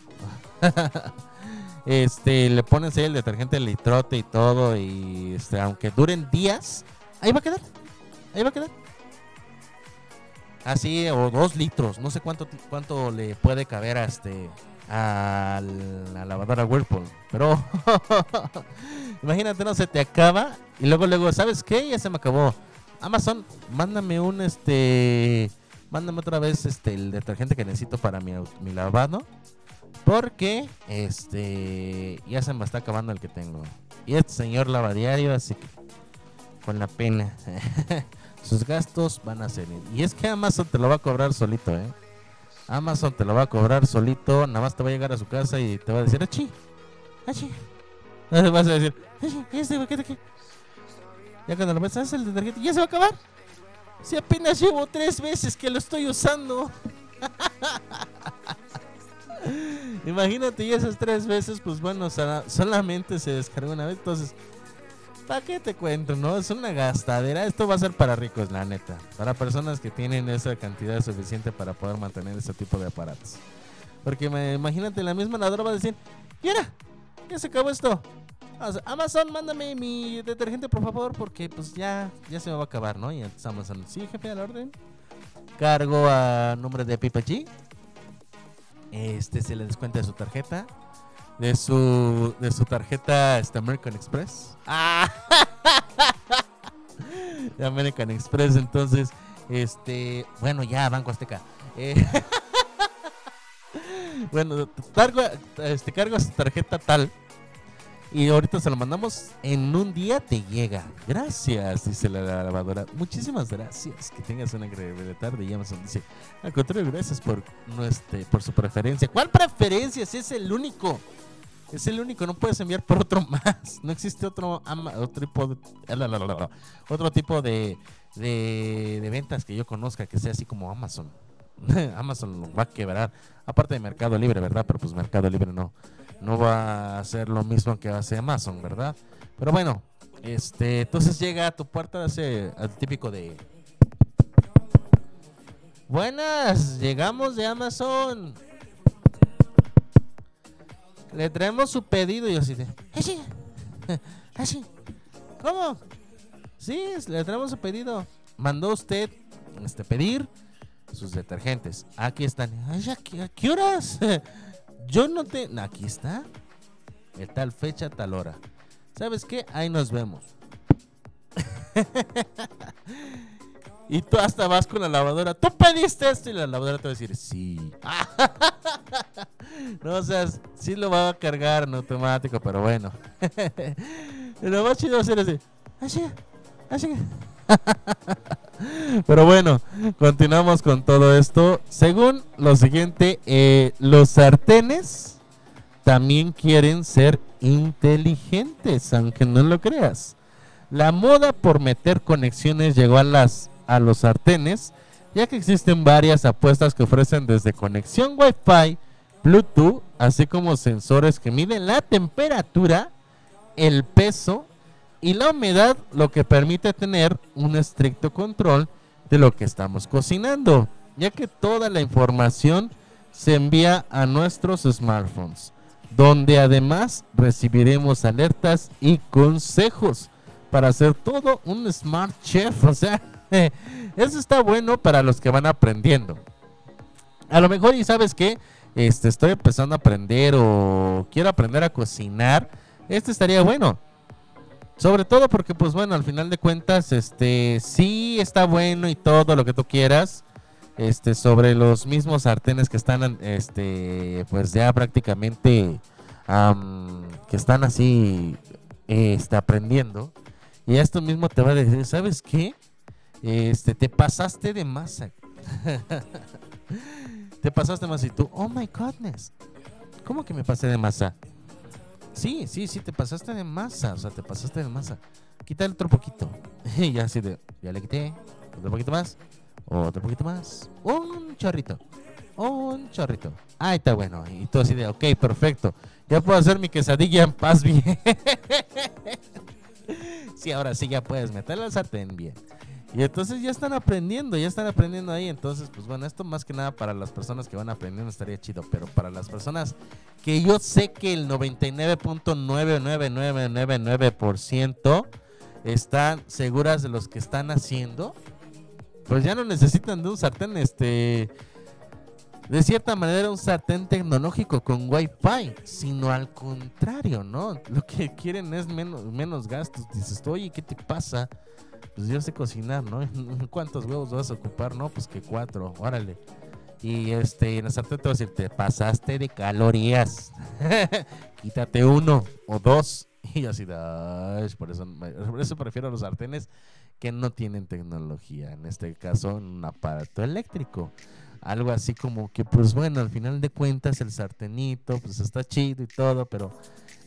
este, le pones ahí el detergente, el litrote y todo, y este, aunque duren días, ahí va a quedar, ahí va a quedar. Así, o dos litros, no sé cuánto, cuánto le puede caber a este a la lavadora Whirlpool, pero imagínate, no se te acaba y luego luego, ¿sabes qué? Ya se me acabó. Amazon, mándame un este mándame otra vez este el detergente que necesito para mi, lavado. Porque este ya se me está acabando el que tengo. Y este señor lava diario, así que con la pena. Sus gastos van a ser. Y es que Amazon te lo va a cobrar solito, ¿eh? Amazon te lo va a cobrar solito. Nada más te va a llegar a su casa y te va a decir, ¡Achi! ¡Achi! Vas a decir, ¡Achi! ¿Este paquete? Ya cuando lo ves, ¿sabes el detergente? ¿Ya se va a acabar? Si apenas llevo tres veces que lo estoy usando. Imagínate, y esas tres veces, pues bueno, sola- solamente se descargó una vez. Entonces, ¿para qué te cuento, no? Es una gastadera. Esto va a ser para ricos, la neta. Para personas que tienen esa cantidad suficiente para poder mantener ese tipo de aparatos. Porque imagínate, la misma ladrona va a decir: ¡Mira! Ya se acabó esto. Amazon, mándame mi detergente, por favor, porque pues ya, ya se me va a acabar, ¿no? Y entonces Amazon, sí, jefe, al orden. Cargo a nombre de Pipa G. Este se le descuenta de su tarjeta. De su, de su tarjeta este, American Express. Ah. de American Express, entonces, este, bueno, ya, Banco Azteca. Eh, bueno, cargo, este, cargo su tarjeta tal. Y ahorita se lo mandamos en un día te llega. Gracias, dice la lavadora. Muchísimas gracias. Que tengas una increíble tarde. Y Amazon dice, al contrario, gracias por, no, por su preferencia. ¿Cuál preferencia? Si es el único. Es el único, no puedes enviar por otro más. No existe otro, otro tipo de, la. otro tipo de, de, de ventas que yo conozca que sea así como Amazon. Amazon lo va a quebrar. Aparte de Mercado Libre, ¿verdad? Pero pues Mercado Libre no, no va a hacer lo mismo que hace Amazon, ¿verdad? Pero bueno, este, entonces llega a tu puerta ese al típico de Buenas, llegamos de Amazon. le traemos su pedido y yo así de, así, así, ¿cómo? Sí, le traemos su pedido. Mandó usted este pedir sus detergentes. Aquí están. Ay, ¿a qué, a qué horas? Yo no te. Aquí está. De tal fecha, tal hora. ¿Sabes qué? Ahí nos vemos. y tú hasta vas con la lavadora. Tú pediste esto y la lavadora te va a decir, sí. no, o sea, sí lo va a cargar en automático, pero bueno. lo más chido va a ser así. Así, así. Pero bueno, continuamos con todo esto. Según lo siguiente, eh, los sartenes también quieren ser inteligentes, aunque no lo creas. La moda por meter conexiones llegó a las a los sartenes, ya que existen varias apuestas que ofrecen desde conexión Wi-Fi, Bluetooth, así como sensores que miden la temperatura, el peso y la humedad, lo que permite tener un estricto control de lo que estamos cocinando, ya que toda la información se envía a nuestros smartphones, donde además recibiremos alertas y consejos para hacer todo un smart chef, o sea, eso está bueno para los que van aprendiendo. A lo mejor y sabes que este estoy empezando a aprender o quiero aprender a cocinar, este estaría bueno. Sobre todo porque, pues bueno, al final de cuentas, este, sí está bueno y todo lo que tú quieras, este, sobre los mismos sartenes que están, este, pues ya prácticamente, am, que están así, este, aprendiendo. Y esto mismo te va a decir, ¿sabes qué? Este, te pasaste de masa. te pasaste de masa y tú, oh my godness. ¿Cómo que me pasé de masa? Sí, sí, sí, te pasaste de masa. O sea, te pasaste de masa. Quita el otro poquito. y ya así de, ya le quité. Otro poquito más. Otro poquito más. Un chorrito. Un chorrito. Ahí está bueno. Y tú así de, ok, perfecto. Ya puedo hacer mi quesadilla en paz bien. sí, ahora sí ya puedes meterle al sartén bien. Y entonces ya están aprendiendo, ya están aprendiendo ahí. Entonces, pues bueno, esto más que nada para las personas que van aprendiendo estaría chido. Pero para las personas que yo sé que el 99.99999% están seguras de los que están haciendo, pues ya no necesitan de un sartén, este, de cierta manera un sartén tecnológico con Wi-Fi, sino al contrario, ¿no? Lo que quieren es menos, menos gastos. Dices, oye, ¿qué te pasa? Pues yo sé cocinar, ¿no? ¿Cuántos huevos vas a ocupar? No, pues que cuatro, órale. Y este, en el sartén te voy a decir, te pasaste de calorías. Quítate uno o dos. Y así, ay, por eso, por eso prefiero los sartenes que no tienen tecnología. En este caso, un aparato eléctrico. Algo así como que, pues bueno, al final de cuentas, el sartenito, pues está chido y todo, pero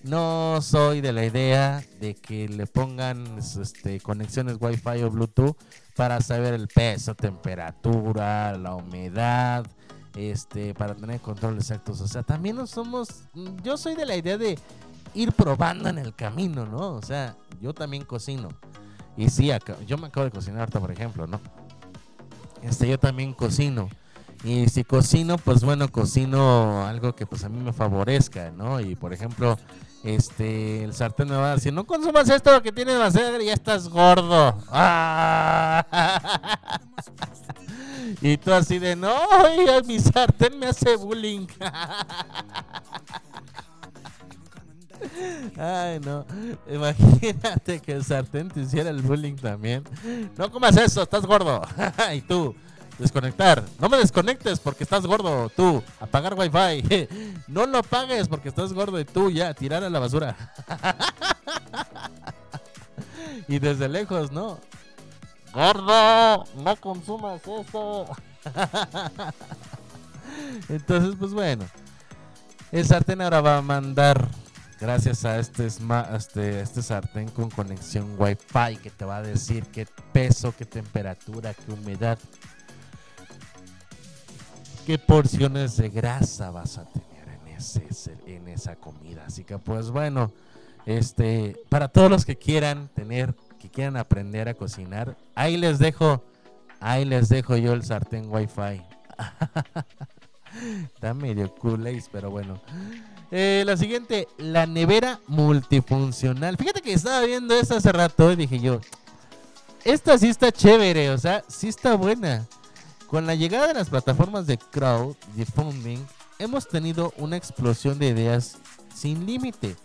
no soy de la idea de que le pongan este, conexiones Wi-Fi o Bluetooth para saber el peso, temperatura, la humedad, este, para tener control exactos. O sea, también no somos. Yo soy de la idea de ir probando en el camino, ¿no? O sea, yo también cocino. Y sí, yo me acabo de cocinar ahorita, por ejemplo, ¿no? Este, yo también cocino. Y si cocino, pues bueno, cocino algo que pues a mí me favorezca, ¿no? Y por ejemplo, este, el sartén me va a decir, no consumas esto que tiene demasiada y ya estás gordo. ¡Ah! Y tú así de, no, mi sartén me hace bullying. Ay, no. Imagínate que el sartén te hiciera el bullying también. No comas eso, estás gordo. y tú, desconectar. No me desconectes porque estás gordo. Tú, apagar wifi. no lo apagues porque estás gordo. Y tú, ya, tirar a la basura. y desde lejos, ¿no? Gordo, no consumas eso. Entonces, pues bueno. El sartén ahora va a mandar, gracias a este, este, este sartén con conexión Wi-Fi, que te va a decir qué peso, qué temperatura, qué humedad, qué porciones de grasa vas a tener en, ese, en esa comida. Así que, pues bueno, este, para todos los que quieran tener, que quieran aprender a cocinar, ahí les dejo, ahí les dejo yo el sartén Wi-Fi. Está medio cool, pero bueno. Eh, la siguiente, la nevera multifuncional. Fíjate que estaba viendo esta hace rato y dije yo, esta sí está chévere, o sea, sí está buena. Con la llegada de las plataformas de crowdfunding, hemos tenido una explosión de ideas sin límite,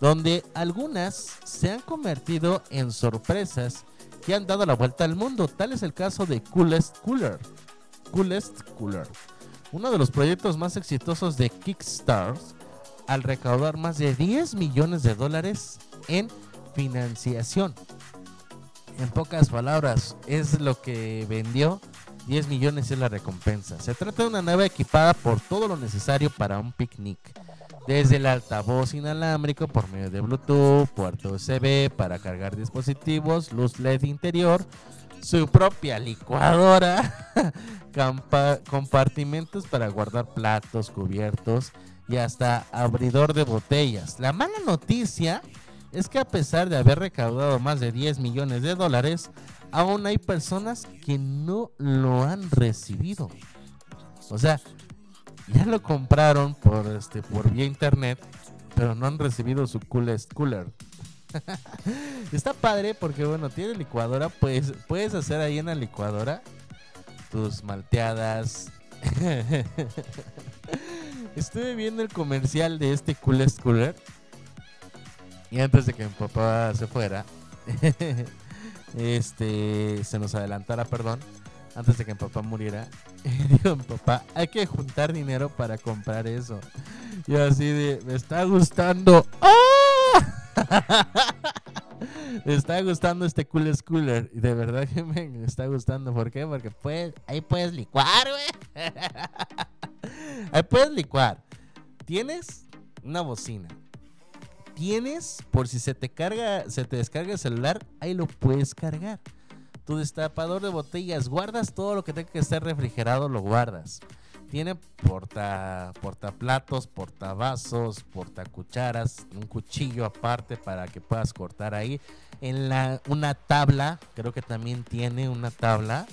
donde algunas se han convertido en sorpresas que han dado la vuelta al mundo. Tal es el caso de Coolest Cooler. Coolest Cooler, uno de los proyectos más exitosos de Kickstarter, al recaudar más de 10 millones de dólares en financiación. En pocas palabras, es lo que vendió. 10 millones es la recompensa. Se trata de una nave equipada por todo lo necesario para un picnic. Desde el altavoz inalámbrico por medio de Bluetooth, puerto USB para cargar dispositivos, luz LED interior, su propia licuadora, compartimentos para guardar platos, cubiertos y hasta abridor de botellas. La mala noticia es que a pesar de haber recaudado más de 10 millones de dólares, aún hay personas que no lo han recibido. O sea, ya lo compraron por este por vía internet, pero no han recibido su coolest cooler. Está padre porque bueno, tiene licuadora, pues puedes hacer ahí en la licuadora tus malteadas. Estuve viendo el comercial de este coolest cooler y antes de que mi papá se fuera, este se nos adelantara, perdón, antes de que mi papá muriera, dijo mi papá, hay que juntar dinero para comprar eso. Yo así de, me está gustando. ¡Ah! me está gustando este cool cooler. Y de verdad que me está gustando. ¿Por qué? Porque puedes, ahí puedes licuar, güey. ahí puedes licuar. Tienes una bocina. Tienes, por si se te carga, se te descarga el celular, ahí lo puedes cargar. Tu destapador de botellas, guardas todo lo que tenga que estar refrigerado, lo guardas. Tiene porta, portaplatos, portavasos, portacucharas, un cuchillo aparte para que puedas cortar ahí. En la, una tabla, creo que también tiene una tabla.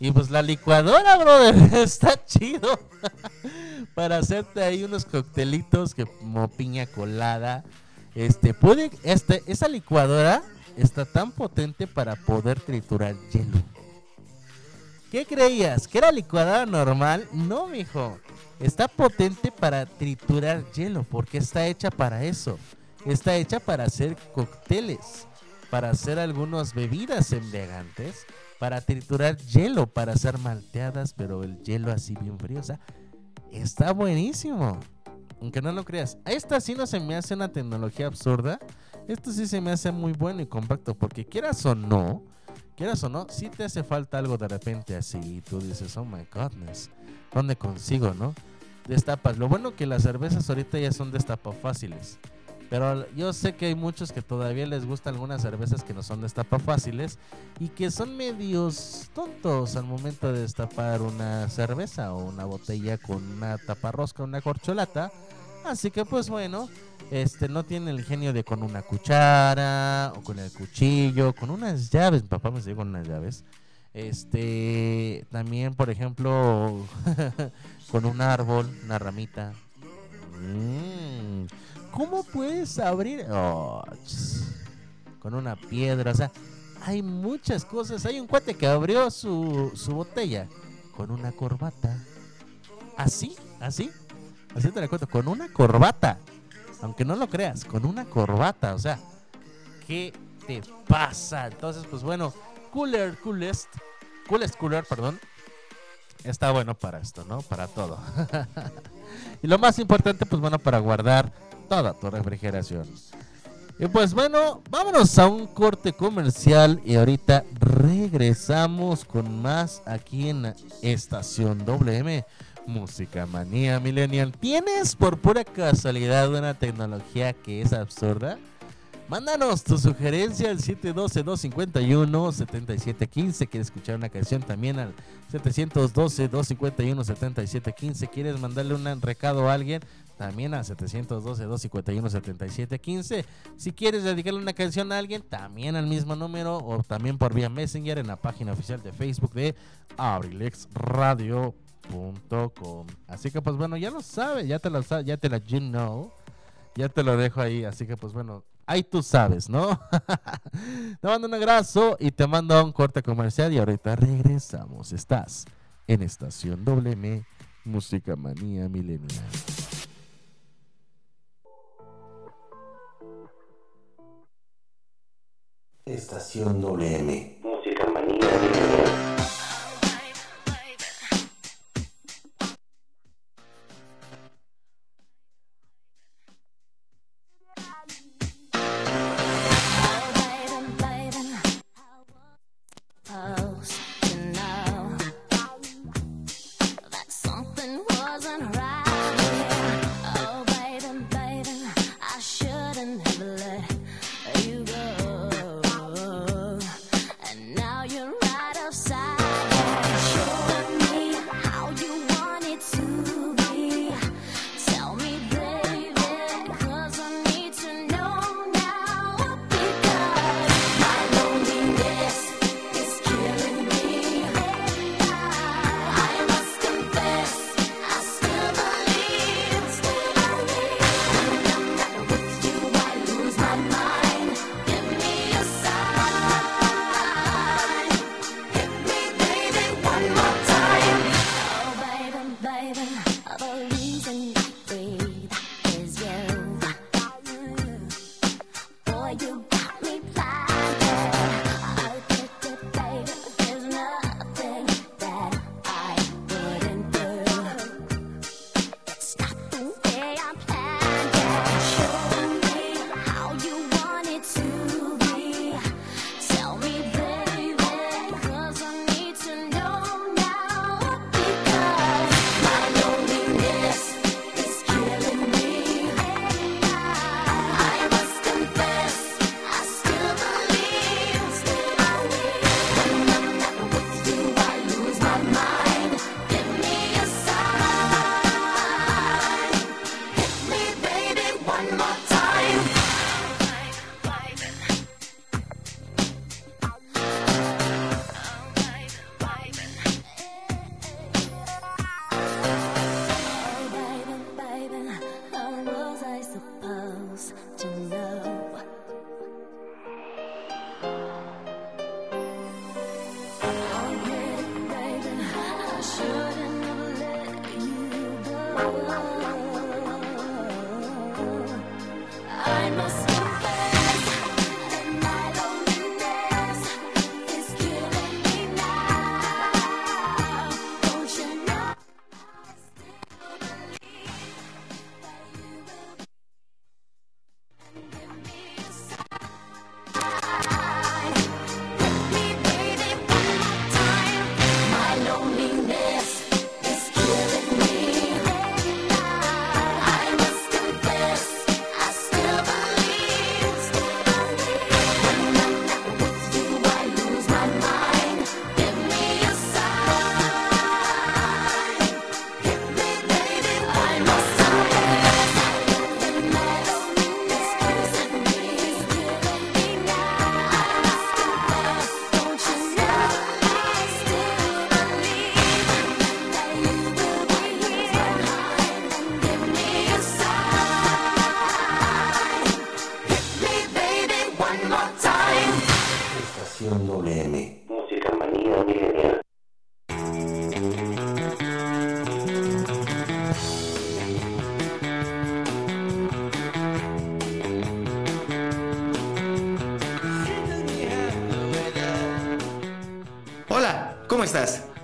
Y pues la licuadora, brother, está chido. para hacerte ahí unos coctelitos que como piña colada. Este, puede, este, esa licuadora está tan potente para poder triturar hielo. ¿Qué creías? ¿Que era licuadora normal? No, mijo. Está potente para triturar hielo porque está hecha para eso. Está hecha para hacer cócteles, para hacer algunas bebidas embriagantes, para triturar hielo, para hacer malteadas, pero el hielo así bien frío. O sea, está buenísimo. Aunque no lo creas. Esta sí no se me hace una tecnología absurda. Esto sí se me hace muy bueno y compacto. Porque quieras o no, quieras o no, sí te hace falta algo de repente así. Y tú dices, oh my goodness, ¿dónde consigo, no? Destapas. Lo bueno que las cervezas ahorita ya son destapas fáciles. Pero yo sé que hay muchos que todavía les gustan algunas cervezas que no son destapa fáciles y que son medios tontos al momento de destapar una cerveza o una botella con una taparrosca, una corcholata. Así que pues bueno, este no tiene el genio de con una cuchara o con el cuchillo, con unas llaves, mi papá me enseñó con unas llaves. Este, también por ejemplo con un árbol, una ramita. Mm, ¿Cómo puedes abrir? Oh, con una piedra, o sea, hay muchas cosas. Hay un cuate que abrió su, su botella con una corbata. Así, así, así te la cuento, con una corbata. Aunque no lo creas, con una corbata, o sea, ¿qué te pasa? Entonces, pues bueno, Cooler, Coolest, Coolest Cooler, perdón, está bueno para esto, ¿no? Para todo. y lo más importante, pues bueno, para guardar toda tu refrigeración. Y pues bueno, vámonos a un corte comercial y ahorita regresamos con más aquí en estación WM Música Manía Millennial. ¿Tienes por pura casualidad una tecnología que es absurda? Mándanos tu sugerencia al 712-251-7715. ¿Quieres escuchar una canción también al 712-251-7715? ¿Quieres mandarle un recado a alguien? También al 712-251-7715. Si quieres dedicarle una canción a alguien, también al mismo número o también por vía Messenger en la página oficial de Facebook de Abrilex Radio gmail.com. Así que pues bueno, ya lo sabes, ya te lo sabes, ya te la you know. Ya te lo dejo ahí, así que pues bueno, ahí tú sabes, ¿no? te mando un abrazo y te mando a un corte comercial y ahorita regresamos. Estás en Estación WM Música Manía Milenial.
Estación WM.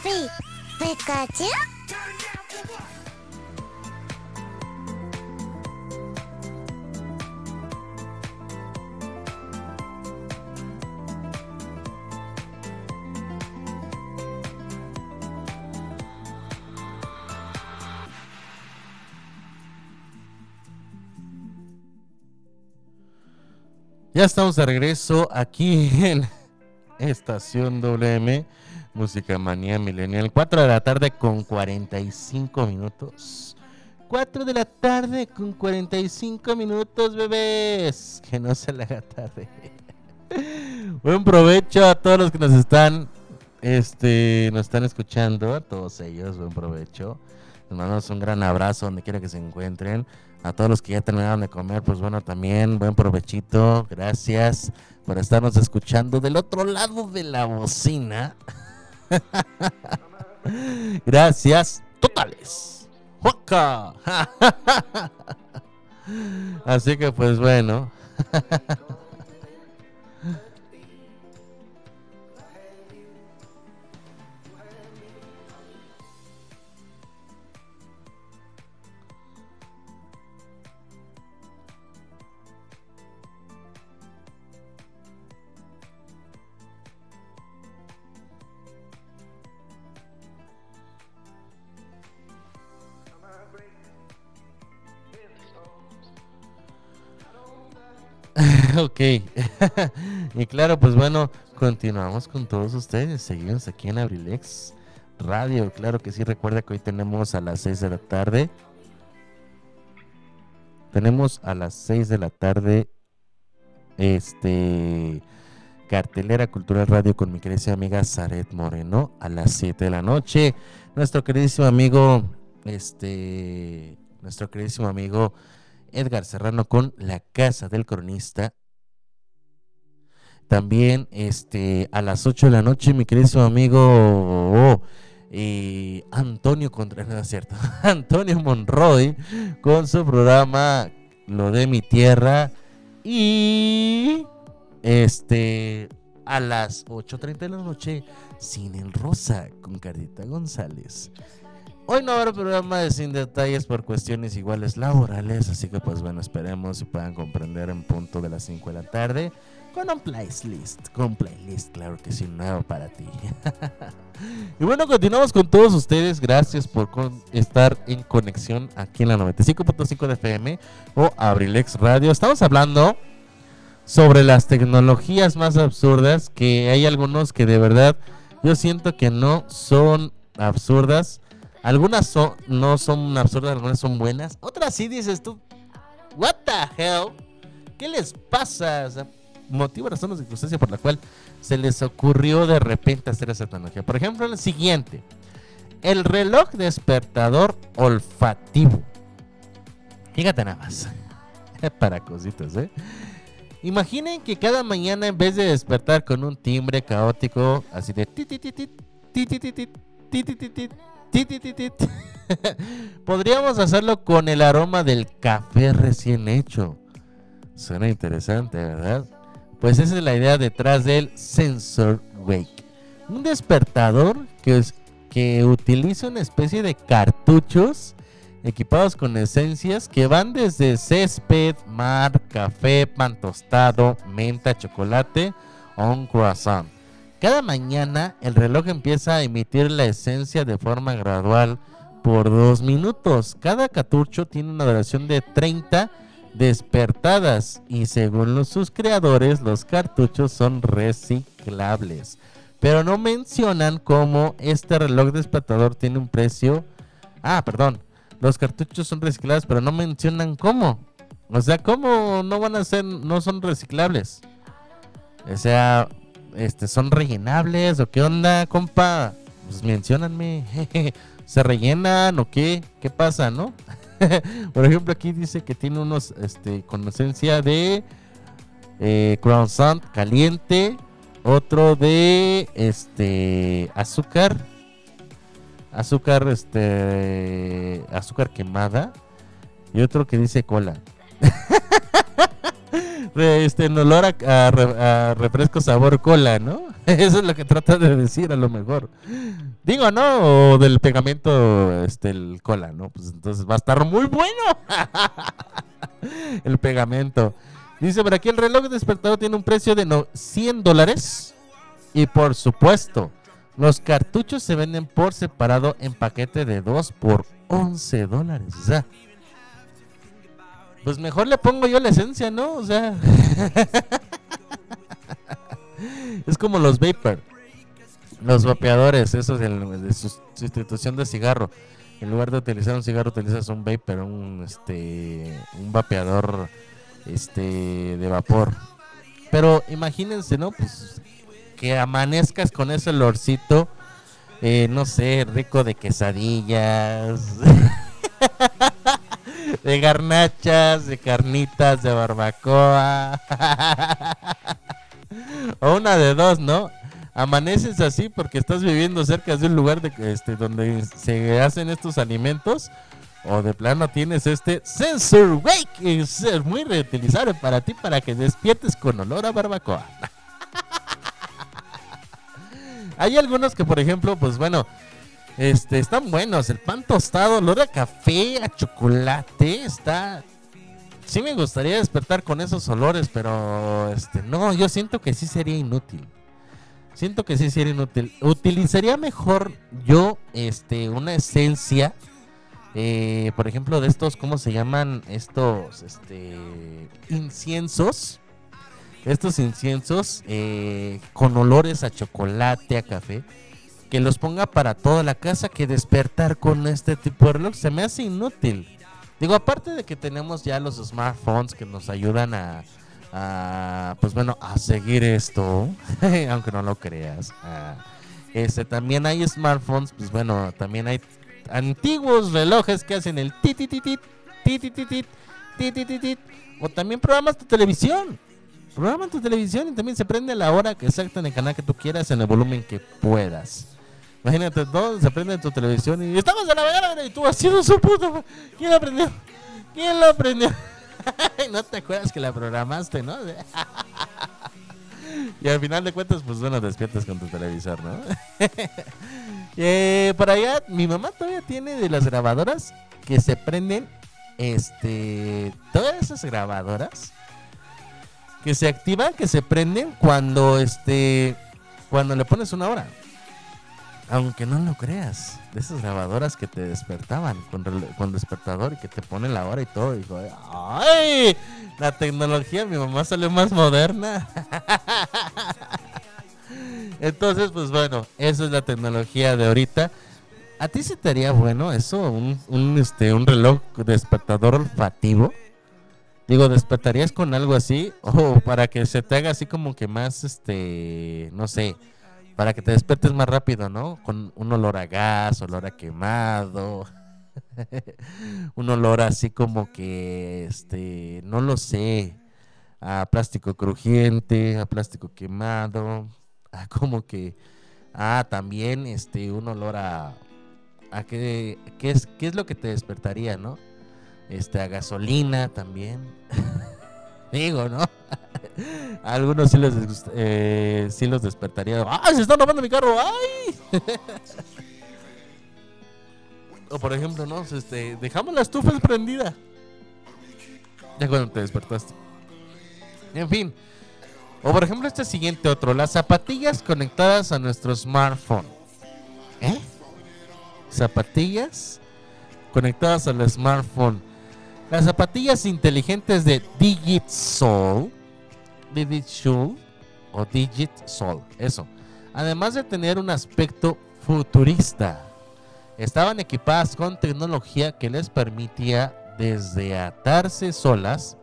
papi? ¿Pikachu?
Ya estamos de regreso aquí en Estación WM. Música Manía Millennial. 4 de la tarde con 45 minutos. 4 de la tarde con 45 minutos, bebés. Que no se le haga tarde. Buen provecho a todos los que nos están este nos están escuchando, a todos ellos, buen provecho. Les mandamos un gran abrazo donde quiera que se encuentren. A todos los que ya terminaron de comer, pues bueno, también buen provechito. Gracias por estarnos escuchando del otro lado de la bocina. Gracias, totales. Así que pues bueno. ok. y claro, pues bueno, continuamos con todos ustedes. Seguimos aquí en Abrilex Radio. Claro que sí, recuerda que hoy tenemos a las 6 de la tarde. Tenemos a las 6 de la tarde este cartelera cultural radio con mi querida amiga Zaret Moreno a las 7 de la noche. Nuestro queridísimo amigo este nuestro queridísimo amigo Edgar Serrano con La Casa del Cronista. También este, a las 8 de la noche, mi querido amigo oh, eh, Antonio Contreras, ¿cierto? Antonio Monroy con su programa Lo de mi tierra. Y este a las 8.30 de la noche, Sin el Rosa con Cardita González. Hoy no habrá programa de sin detalles por cuestiones iguales laborales, así que pues bueno, esperemos y puedan comprender en punto de las 5 de la tarde con un playlist, con un playlist, claro que sí, nuevo para ti. y bueno, continuamos con todos ustedes, gracias por estar en conexión aquí en la 95.5 de FM o Abrilex Radio. Estamos hablando sobre las tecnologías más absurdas, que hay algunos que de verdad yo siento que no son absurdas algunas no son absurdas, algunas son buenas. Otras sí dices tú, what the hell? ¿Qué les pasa? O sea, motivo, razón o circunstancia por la cual se les ocurrió de repente hacer esa tecnología. Por ejemplo, el siguiente. El reloj despertador olfativo. Fíjate nada más. Para cositas, ¿eh? Imaginen que cada mañana en vez de despertar con un timbre caótico, así de Podríamos hacerlo con el aroma del café recién hecho. Suena interesante, ¿verdad? Pues esa es la idea detrás del Sensor Wake. Un despertador que, que utiliza una especie de cartuchos equipados con esencias que van desde césped, mar, café, pan tostado, menta, chocolate o un croissant. Cada mañana el reloj empieza a emitir la esencia de forma gradual por dos minutos. Cada cartucho tiene una duración de 30 despertadas y según sus creadores los cartuchos son reciclables. Pero no mencionan cómo este reloj despertador tiene un precio. Ah, perdón. Los cartuchos son reciclables, pero no mencionan cómo. O sea, cómo no van a ser, no son reciclables. O sea, este, son rellenables o qué onda, compa? Pues mencionanme. ¿Se rellenan o qué? ¿Qué pasa, no? Por ejemplo, aquí dice que tiene unos este, con esencia de eh, croissant caliente, otro de este azúcar, azúcar, este, azúcar quemada y otro que dice cola. este, en olor a, refresco sabor cola, ¿no? Eso es lo que trata de decir a lo mejor. Digo, ¿no? O del pegamento, este, el cola, ¿no? Pues entonces va a estar muy bueno. el pegamento. Dice, por aquí el reloj despertador tiene un precio de no, 100 dólares. Y por supuesto, los cartuchos se venden por separado en paquete de 2 por 11 dólares. O Pues mejor le pongo yo la esencia, ¿no? O sea. es como los vapor. Los vapeadores, esos de, de sustitución de cigarro. En lugar de utilizar un cigarro, utilizas un vapor, un este un vapeador este de vapor. Pero imagínense, ¿no? Pues que amanezcas con ese olorcito, eh, no sé, rico de quesadillas, de garnachas, de carnitas, de barbacoa. o una de dos, ¿no? Amaneces así porque estás viviendo cerca de un lugar de, este, donde se hacen estos alimentos. O de plano tienes este Sensor Wake, es muy reutilizable para ti para que despiertes con olor a barbacoa. Hay algunos que, por ejemplo, pues bueno, este, están buenos. El pan tostado, olor a café, a chocolate, está... Sí me gustaría despertar con esos olores, pero este, no, yo siento que sí sería inútil. Siento que sí sería inútil. Utilizaría mejor yo este, una esencia, eh, por ejemplo, de estos, ¿cómo se llaman? Estos este, inciensos. Estos inciensos eh, con olores a chocolate, a café que los ponga para toda la casa que despertar con este tipo de reloj se me hace inútil. Digo, aparte de que tenemos ya los smartphones que nos ayudan a, a pues bueno, a seguir esto, aunque no lo creas. Este, también hay smartphones, pues bueno, también hay antiguos relojes que hacen el tit tit tit tit tit tit tit o también programas de televisión. Programas de televisión y también se prende la hora que exacta en el canal que tú quieras en el volumen que puedas. Imagínate, todo se prende en tu televisión y estamos en la mañana y tú haciendo su puta. ma- ¿Quién lo aprendió? ¿Quién lo aprendió? no te acuerdas que la programaste, ¿no? y al final de cuentas, pues bueno, despiertas con tu televisor, ¿no? Eh, por allá, mi mamá todavía tiene de las grabadoras que se prenden, este, todas esas grabadoras que se activan, que se prenden cuando, este, cuando le pones una hora. Aunque no lo creas, de esas grabadoras que te despertaban con, con despertador y que te ponen la hora y todo. Dijo, ¡ay! La tecnología, mi mamá salió más moderna. Entonces, pues bueno, esa es la tecnología de ahorita. ¿A ti se te haría bueno eso? ¿Un, un, este, un reloj despertador olfativo? Digo, ¿despertarías con algo así? O para que se te haga así como que más, este, no sé, para que te despiertes más rápido, ¿no? Con un olor a gas, olor a quemado. un olor así como que, este, no lo sé, a plástico crujiente, a plástico quemado, a como que, ah, también, este, un olor a, a qué, qué es, qué es lo que te despertaría, ¿no? Este, a gasolina también. Digo, ¿no? Algunos sí disgust- eh, los despertaría. ¡Ay, se están robando mi carro! ¡Ay! o por ejemplo, ¿no? Este, dejamos la estufa prendida. Ya cuando te despertaste. En fin. O por ejemplo, este siguiente otro. Las zapatillas conectadas a nuestro smartphone. ¿Eh? Zapatillas conectadas al smartphone. Las zapatillas inteligentes de Digit Soul. O Digit Soul. Eso. Además de tener un aspecto futurista. Estaban equipadas con tecnología que les permitía desde atarse solas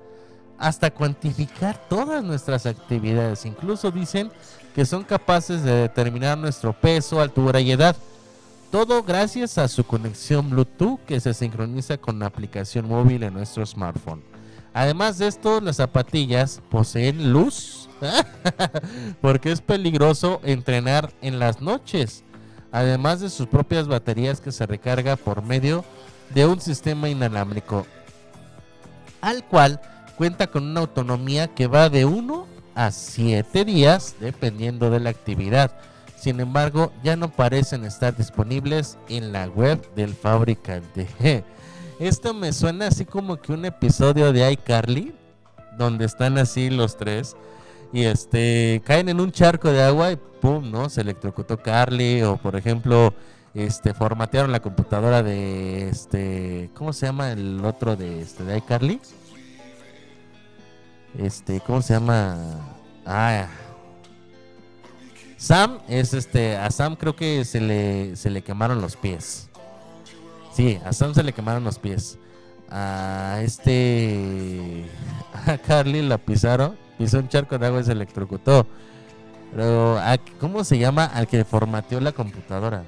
hasta cuantificar todas nuestras actividades. Incluso dicen que son capaces de determinar nuestro peso, altura y edad. Todo gracias a su conexión Bluetooth que se sincroniza con la aplicación móvil en nuestro smartphone. Además de esto, las zapatillas poseen luz porque es peligroso entrenar en las noches. Además de sus propias baterías que se recarga por medio de un sistema inalámbrico al cual cuenta con una autonomía que va de 1 a 7 días dependiendo de la actividad. Sin embargo, ya no parecen estar disponibles en la web del fabricante. Esto me suena así como que un episodio de iCarly, donde están así los tres y este caen en un charco de agua y pum, ¿no? Se electrocutó Carly o por ejemplo, este formatearon la computadora de este, ¿cómo se llama el otro de este iCarly? Este, ¿cómo se llama? Ah, Sam es este, a Sam creo que se le, se le quemaron los pies. Sí, a Sam se le quemaron los pies. A este, a Carly la pisaron, pisó un charco de agua y se electrocutó. Pero, ¿a- ¿cómo se llama al que formateó la computadora?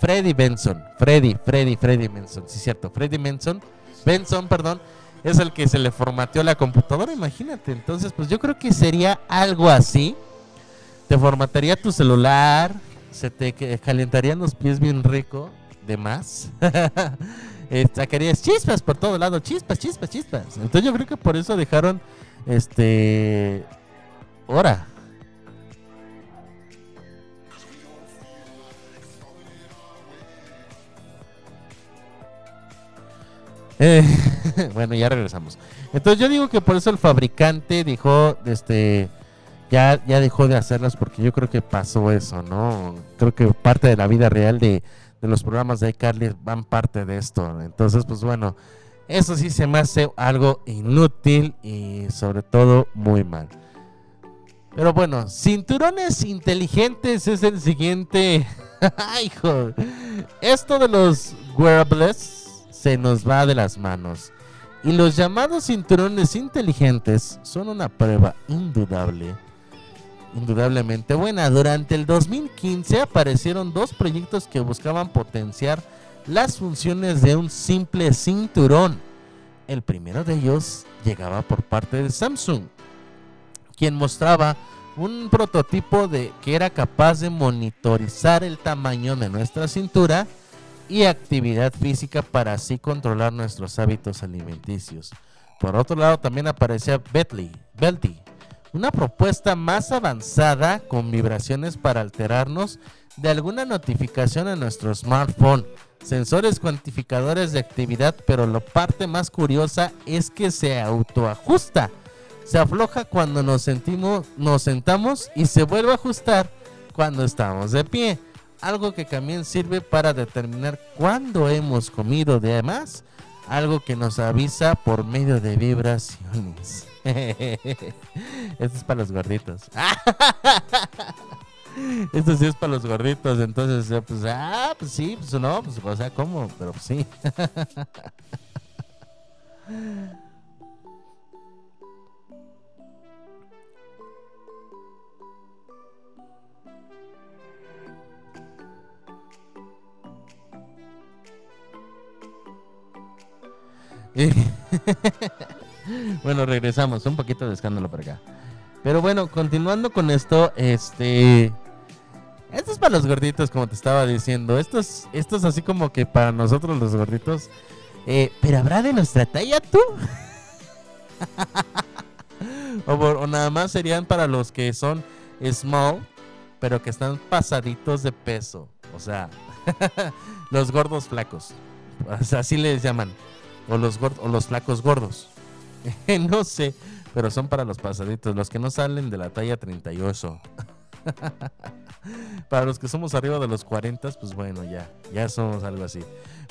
Freddy Benson. Freddy, Freddy, Freddy Benson. Sí, cierto. Freddy Benson. Benson, perdón. Es el que se le formateó la computadora, imagínate. Entonces, pues yo creo que sería algo así. Te formatearía tu celular. Se te calentarían los pies bien rico. De más. Eh, sacarías chispas por todo lado. Chispas, chispas, chispas. Entonces yo creo que por eso dejaron. Este. Hora. Eh, bueno, ya regresamos. Entonces yo digo que por eso el fabricante dijo, este, ya, ya dejó de hacerlas porque yo creo que pasó eso, ¿no? Creo que parte de la vida real de, de los programas de iCarly van parte de esto. Entonces, pues bueno, eso sí se me hace algo inútil y sobre todo muy mal. Pero bueno, cinturones inteligentes es el siguiente. Ay, hijo. Esto de los wearables se nos va de las manos. Y los llamados cinturones inteligentes son una prueba indudable. Indudablemente buena. Durante el 2015 aparecieron dos proyectos que buscaban potenciar las funciones de un simple cinturón. El primero de ellos llegaba por parte de Samsung, quien mostraba un prototipo de que era capaz de monitorizar el tamaño de nuestra cintura y actividad física para así controlar nuestros hábitos alimenticios. Por otro lado, también aparecía Bentley, Belty, una propuesta más avanzada con vibraciones para alterarnos de alguna notificación en nuestro smartphone, sensores cuantificadores de actividad, pero la parte más curiosa es que se autoajusta. Se afloja cuando nos sentimos, nos sentamos y se vuelve a ajustar cuando estamos de pie algo que también sirve para determinar cuándo hemos comido de más, algo que nos avisa por medio de vibraciones. Esto es para los gorditos. Esto sí es para los gorditos, entonces, eh, pues, ah, pues sí, pues no, pues, o sea, ¿cómo? Pero sí. bueno, regresamos. Un poquito de escándalo por acá. Pero bueno, continuando con esto, este. Esto es para los gorditos, como te estaba diciendo. Esto es, así como que para nosotros los gorditos. Eh, ¿Pero habrá de nuestra talla tú? o, nada más serían para los que son small, pero que están pasaditos de peso. O sea, los gordos flacos. Así les llaman. O los, o los flacos gordos. no sé, pero son para los pasaditos, los que no salen de la talla 38. para los que somos arriba de los 40, pues bueno, ya, ya somos algo así.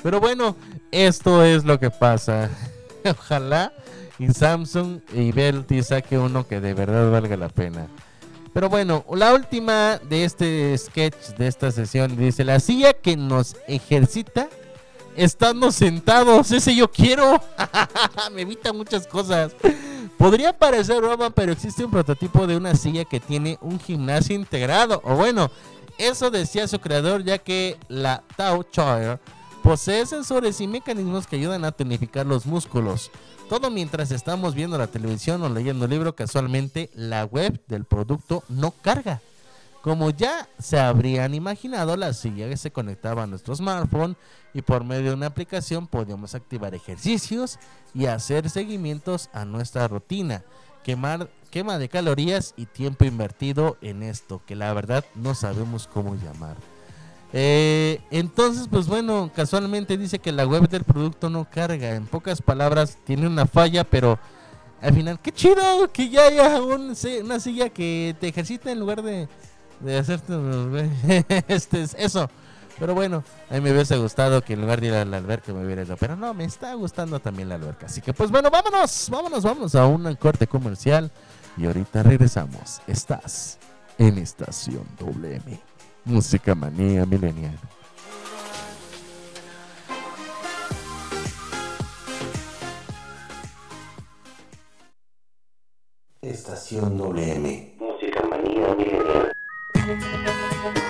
Pero bueno, esto es lo que pasa. Ojalá y Samsung y Belty saque uno que de verdad valga la pena. Pero bueno, la última de este sketch, de esta sesión, dice, la silla que nos ejercita estando sentados, ese yo quiero. Me evita muchas cosas. Podría parecer broma, pero existe un prototipo de una silla que tiene un gimnasio integrado. O bueno, eso decía su creador, ya que la Tao Chair posee sensores y mecanismos que ayudan a tonificar los músculos. Todo mientras estamos viendo la televisión o leyendo un libro, casualmente la web del producto no carga. Como ya se habrían imaginado, la silla se conectaba a nuestro smartphone y por medio de una aplicación podíamos activar ejercicios y hacer seguimientos a nuestra rutina, quemar quema de calorías y tiempo invertido en esto, que la verdad no sabemos cómo llamar. Eh, entonces, pues bueno, casualmente dice que la web del producto no carga. En pocas palabras, tiene una falla, pero al final, qué chido que ya haya una silla que te ejercita en lugar de, de hacerte este es eso. Pero bueno, a mí me hubiese gustado que en lugar de ir a la alberca me hubiera ido. Pero no, me está gustando también la alberca. Así que pues bueno, vámonos, vámonos, vámonos a un corte comercial. Y ahorita regresamos. Estás en Estación WM. Música manía milenial.
Estación WM. Música manía milenial. Música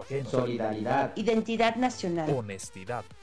ajeno,
solidaridad,
identidad nacional,
honestidad,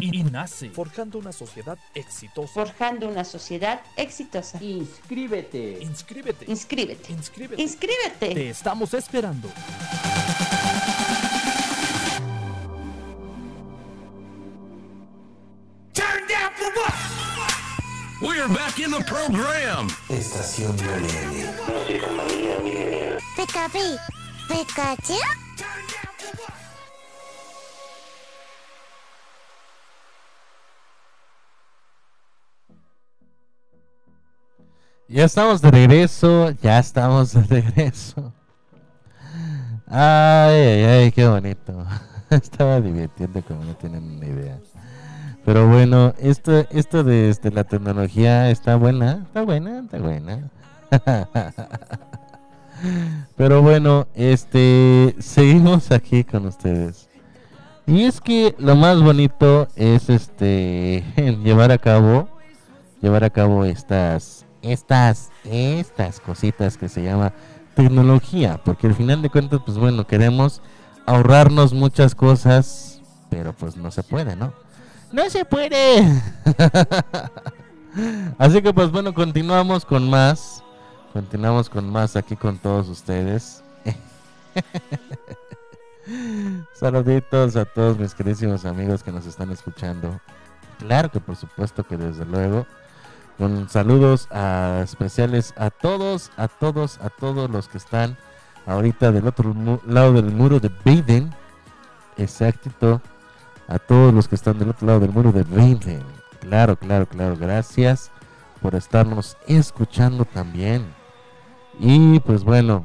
y- y nace. Forjando una sociedad exitosa.
Forjando una sociedad exitosa.
Inscríbete.
Inscríbete.
Inscríbete.
Inscríbete.
Inscríbete.
Te estamos esperando.
Turn down for what? We're back in the program.
Estación Millennial. Música manía millennial.
Pikachu. Pikachu.
Ya estamos de regreso, ya estamos de regreso. Ay, ay, ay, qué bonito. Estaba divirtiendo como no tienen una idea. Pero bueno, esto, esto de este, la tecnología está buena, está buena, está buena. Pero bueno, este, seguimos aquí con ustedes. Y es que lo más bonito es este llevar a cabo llevar a cabo estas estas estas cositas que se llama tecnología, porque al final de cuentas pues bueno, queremos ahorrarnos muchas cosas, pero pues no se puede, ¿no? No se puede. Así que pues bueno, continuamos con más. Continuamos con más aquí con todos ustedes. Saluditos a todos mis queridísimos amigos que nos están escuchando. Claro que por supuesto que desde luego. Con saludos especiales a todos, a todos, a todos los que están ahorita del otro lado del muro de Baden. Exactito. A todos los que están del otro lado del muro de Baden. Claro, claro, claro. Gracias por estarnos escuchando también. Y pues bueno,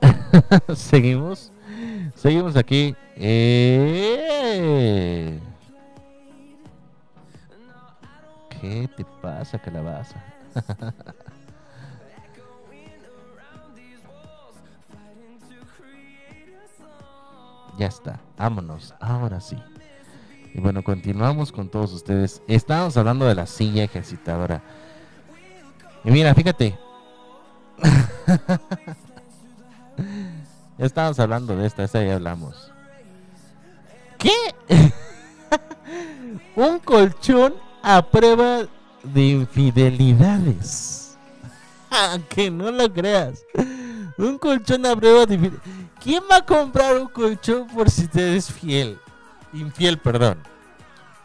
seguimos. Seguimos aquí. Eh. ¿Qué te pasa, calabaza? ya está, vámonos, ahora sí. Y bueno, continuamos con todos ustedes. Estábamos hablando de la silla ejercitadora. Y mira, fíjate. estábamos hablando de esta, esa ya hablamos. ¿Qué? Un colchón a prueba de infidelidades. Aunque no lo creas. Un colchón a prueba de infidelidades. ¿Quién va a comprar un colchón por si te eres fiel? Infiel, perdón.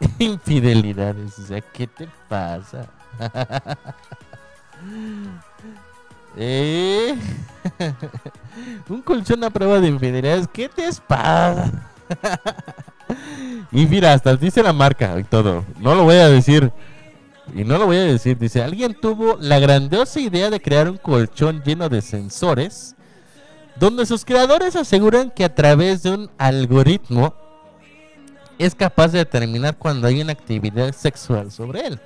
Infidelidades. O sea, ¿qué te pasa? ¿Eh? Un colchón a prueba de infidelidades. ¿Qué te pasa? y mira, hasta dice la marca y todo. No lo voy a decir. Y no lo voy a decir. Dice, alguien tuvo la grandiosa idea de crear un colchón lleno de sensores. Donde sus creadores aseguran que a través de un algoritmo es capaz de determinar cuando hay una actividad sexual sobre él.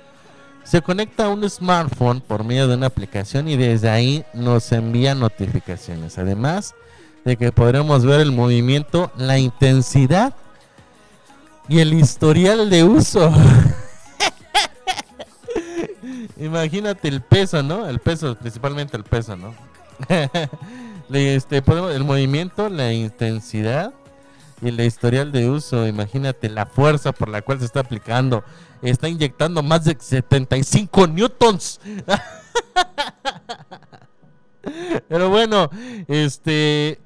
Se conecta a un smartphone por medio de una aplicación y desde ahí nos envía notificaciones. Además de que podremos ver el movimiento, la intensidad y el historial de uso. Imagínate el peso, ¿no? El peso, principalmente el peso, ¿no? Este, podemos, el movimiento, la intensidad y el historial de uso. Imagínate la fuerza por la cual se está aplicando. Está inyectando más de 75 newtons. Pero bueno, este.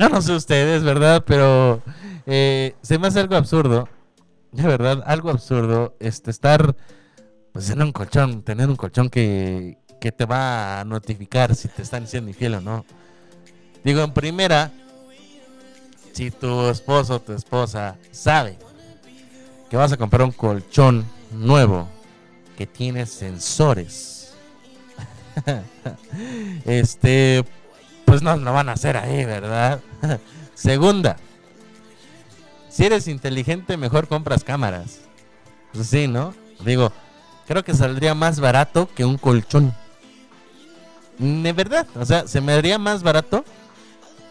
No, no sé ustedes, ¿verdad? Pero eh, se me hace algo absurdo. De verdad, algo absurdo. Este, estar pues en un colchón, tener un colchón que, que te va a notificar si te están siendo infiel o no. Digo, en primera, si tu esposo o tu esposa sabe que vas a comprar un colchón nuevo que tiene sensores, este, pues no lo van a hacer ahí, ¿verdad? Segunda, si eres inteligente, mejor compras cámaras. Pues sí, ¿no? Digo, creo que saldría más barato que un colchón. De verdad, o sea, se me daría más barato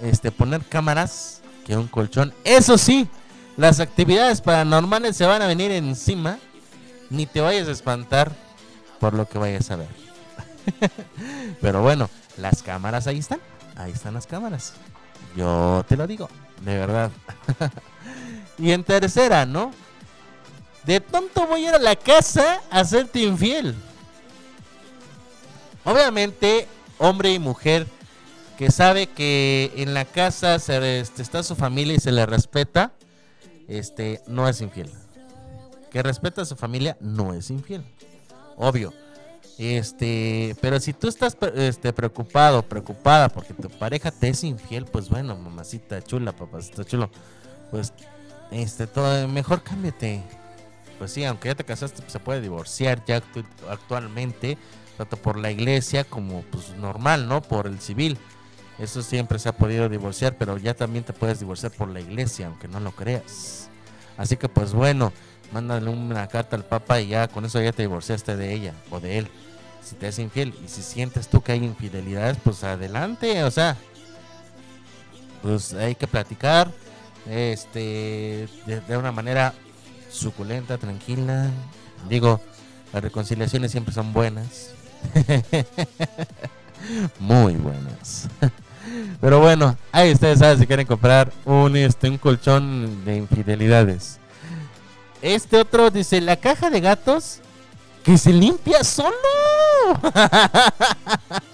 este poner cámaras que un colchón. Eso sí, las actividades paranormales se van a venir encima. Ni te vayas a espantar por lo que vayas a ver. Pero bueno, las cámaras ahí están. Ahí están las cámaras. Yo te lo digo, de verdad. y en tercera, ¿no? De tonto voy a ir a la casa a hacerte infiel. Obviamente, hombre y mujer que sabe que en la casa se, este, está su familia y se le respeta, este, no es infiel. Que respeta a su familia, no es infiel. Obvio. Este, pero si tú estás este, preocupado, preocupada porque tu pareja te es infiel, pues bueno, mamacita chula, papacita chulo, pues este, todo, mejor cámbiate. Pues sí, aunque ya te casaste, pues se puede divorciar ya actu- actualmente, tanto por la iglesia como pues normal, ¿no? Por el civil. Eso siempre se ha podido divorciar, pero ya también te puedes divorciar por la iglesia, aunque no lo creas. Así que pues bueno, mándale una carta al Papa y ya con eso ya te divorciaste de ella o de él. Si te es infiel y si sientes tú que hay infidelidades, pues adelante, o sea, pues hay que platicar este de, una manera suculenta, tranquila. Digo, las reconciliaciones siempre son buenas. Muy buenas. Pero bueno, ahí ustedes saben si quieren comprar un, este, un colchón de infidelidades. Este otro dice, la caja de gatos que se limpia solo.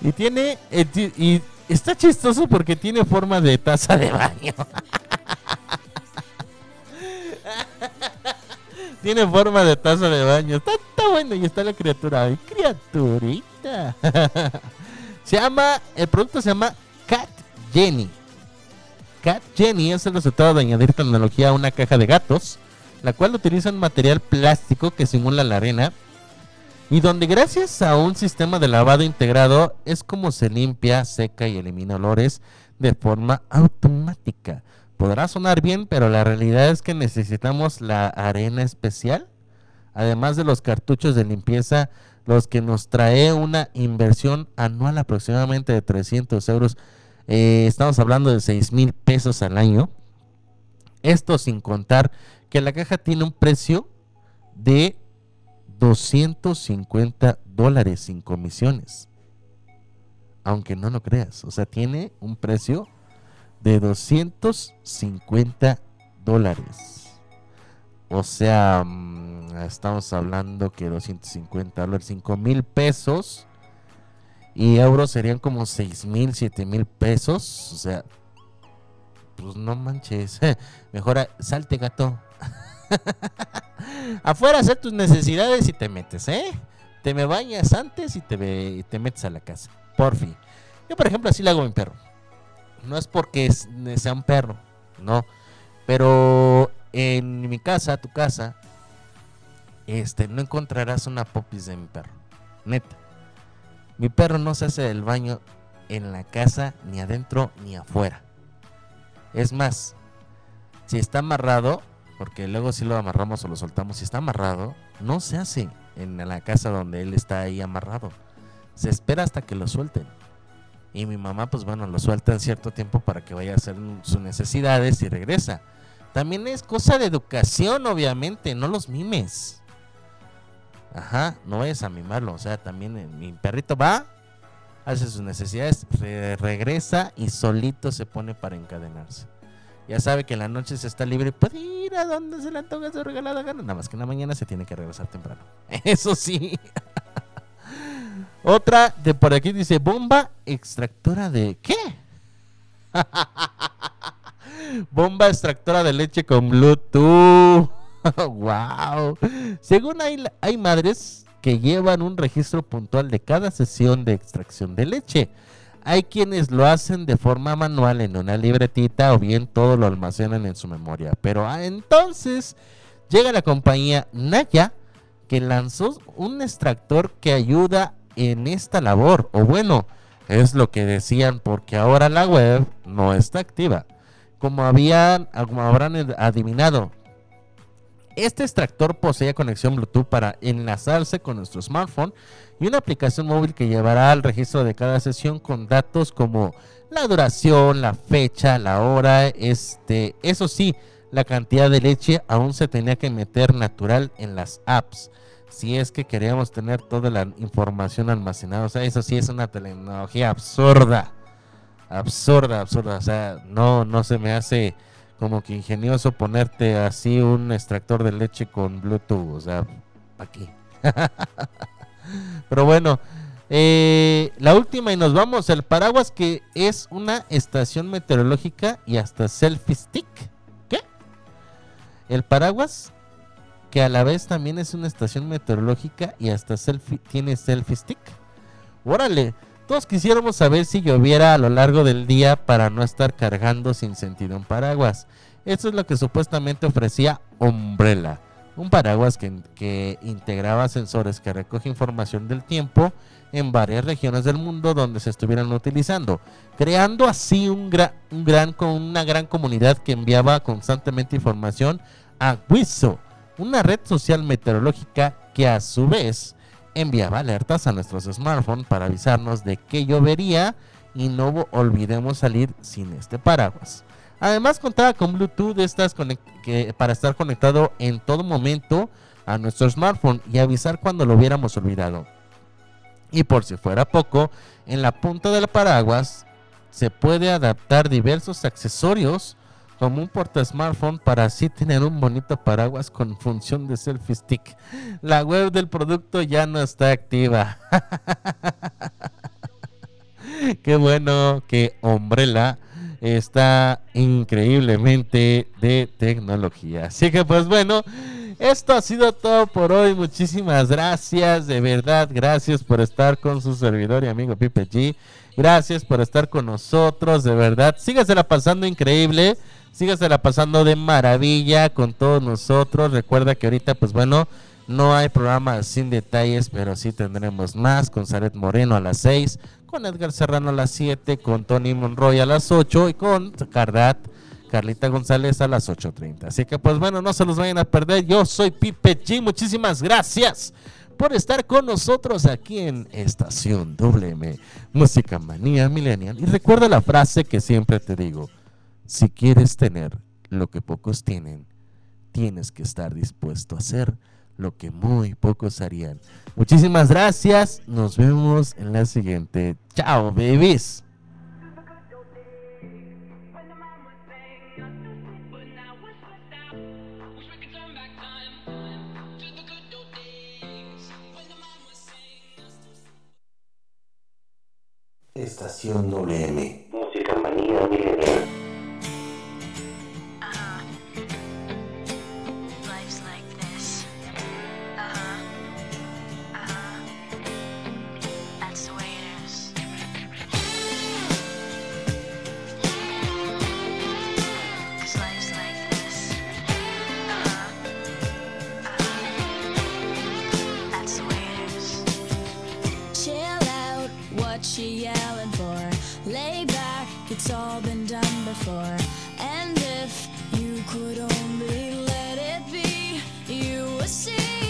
y tiene, eh, y está chistoso porque tiene forma de taza de baño. tiene forma de taza de baño. Está, está bueno y está la criatura. Ay, criaturita. se llama, el producto se llama Cat Jenny. Cat Jenny es el resultado de añadir tecnología a una caja de gatos, la cual utiliza un material plástico que simula la arena y donde gracias a un sistema de lavado integrado es como se limpia, seca y elimina olores de forma automática. Podrá sonar bien, pero la realidad es que necesitamos la arena especial, además de los cartuchos de limpieza, los que nos trae una inversión anual aproximadamente de 300 euros. Eh, estamos hablando de 6 mil pesos al año. Esto sin contar que la caja tiene un precio de 250 dólares sin comisiones. Aunque no lo creas. O sea, tiene un precio de 250 dólares. O sea, mm, estamos hablando que 250 dólares, 5 mil pesos. Y euros serían como 6 mil, 7 mil pesos. O sea, pues no manches. Mejor a- salte gato. Afuera hacer tus necesidades y te metes, ¿eh? Te me bañas antes y te, te metes a la casa. Por fin. Yo, por ejemplo, así le hago a mi perro. No es porque sea un perro, no. Pero en mi casa, tu casa, este, no encontrarás una popis de mi perro. Neta. Mi perro no se hace el baño en la casa, ni adentro, ni afuera. Es más, si está amarrado, porque luego si lo amarramos o lo soltamos, si está amarrado, no se hace en la casa donde él está ahí amarrado. Se espera hasta que lo suelten. Y mi mamá, pues bueno, lo suelta en cierto tiempo para que vaya a hacer sus necesidades y regresa. También es cosa de educación, obviamente, no los mimes. Ajá, no vayas a mimarlo. O sea, también eh, mi perrito va, hace sus necesidades, re- regresa y solito se pone para encadenarse. Ya sabe que en la noche se está libre, puede ir a donde se le antoja su regalada gana. Nada más que en la mañana se tiene que regresar temprano. Eso sí. Otra de por aquí dice bomba extractora de ¿qué? bomba extractora de leche con Bluetooth. wow. Según hay, hay madres que llevan un registro puntual de cada sesión de extracción de leche. Hay quienes lo hacen de forma manual en una libretita o bien todo lo almacenan en su memoria. Pero ah, entonces llega la compañía Naya que lanzó un extractor que ayuda en esta labor. O bueno, es lo que decían porque ahora la web no está activa. Como habían, como habrán adivinado, este extractor posee conexión Bluetooth para enlazarse con nuestro smartphone y una aplicación móvil que llevará al registro de cada sesión con datos como la duración, la fecha, la hora, este, eso sí, la cantidad de leche aún se tenía que meter natural en las apps. Si es que queríamos tener toda la información almacenada, o sea, eso sí es una tecnología absurda. Absurda, absurda, o sea, no no se me hace como que ingenioso ponerte así un extractor de leche con Bluetooth, o sea, aquí. Pero bueno, eh, la última y nos vamos. El paraguas que es una estación meteorológica y hasta selfie stick. ¿Qué? El paraguas que a la vez también es una estación meteorológica y hasta selfie tiene selfie stick. Órale, todos quisiéramos saber si lloviera a lo largo del día para no estar cargando sin sentido un paraguas. Esto es lo que supuestamente ofrecía Umbrella, un paraguas que, integraba sensores que recoge información del tiempo en varias regiones del mundo donde se estuvieran utilizando, creando así una gran comunidad que enviaba constantemente información a Wiso, una red social meteorológica que a su vez enviaba alertas a nuestros smartphones para avisarnos de que llovería y no olvidemos salir sin este paraguas. Además contaba con Bluetooth para estar conectado en todo momento a nuestro smartphone y avisar cuando lo hubiéramos olvidado. Y por si fuera poco, en la punta del paraguas se puede adaptar diversos accesorios como un porta smartphone para así tener un bonito paraguas con función de selfie stick. La web del producto ya no está activa. Qué bueno que Umbrella está increíblemente de tecnología. Así que pues bueno, esto ha sido todo por hoy. Muchísimas gracias, de verdad, gracias por estar con su servidor y amigo Pipe G. Gracias por estar con nosotros, de verdad. Sígasela pasando increíble. Sígasela pasando de maravilla con todos nosotros. Recuerda que ahorita, pues bueno, no hay programa sin detalles, pero sí tendremos más con Saret Moreno a las 6, con Edgar Serrano a las 7, con Tony Monroy a las 8 y con Cardat, Carlita González a las 8.30. Así que pues bueno, no se los vayan a perder. Yo soy Pipe G. Muchísimas gracias por estar con nosotros aquí en Estación WM, Música Manía Millennial. Y recuerda la frase que siempre te digo, si quieres tener lo que pocos tienen, tienes que estar dispuesto a hacer lo que muy pocos harían. Muchísimas gracias, nos vemos en la siguiente. Chao, babies.
Estación WM. Música manía milenial.
It's all been done before. And if you could only let it be, you would see.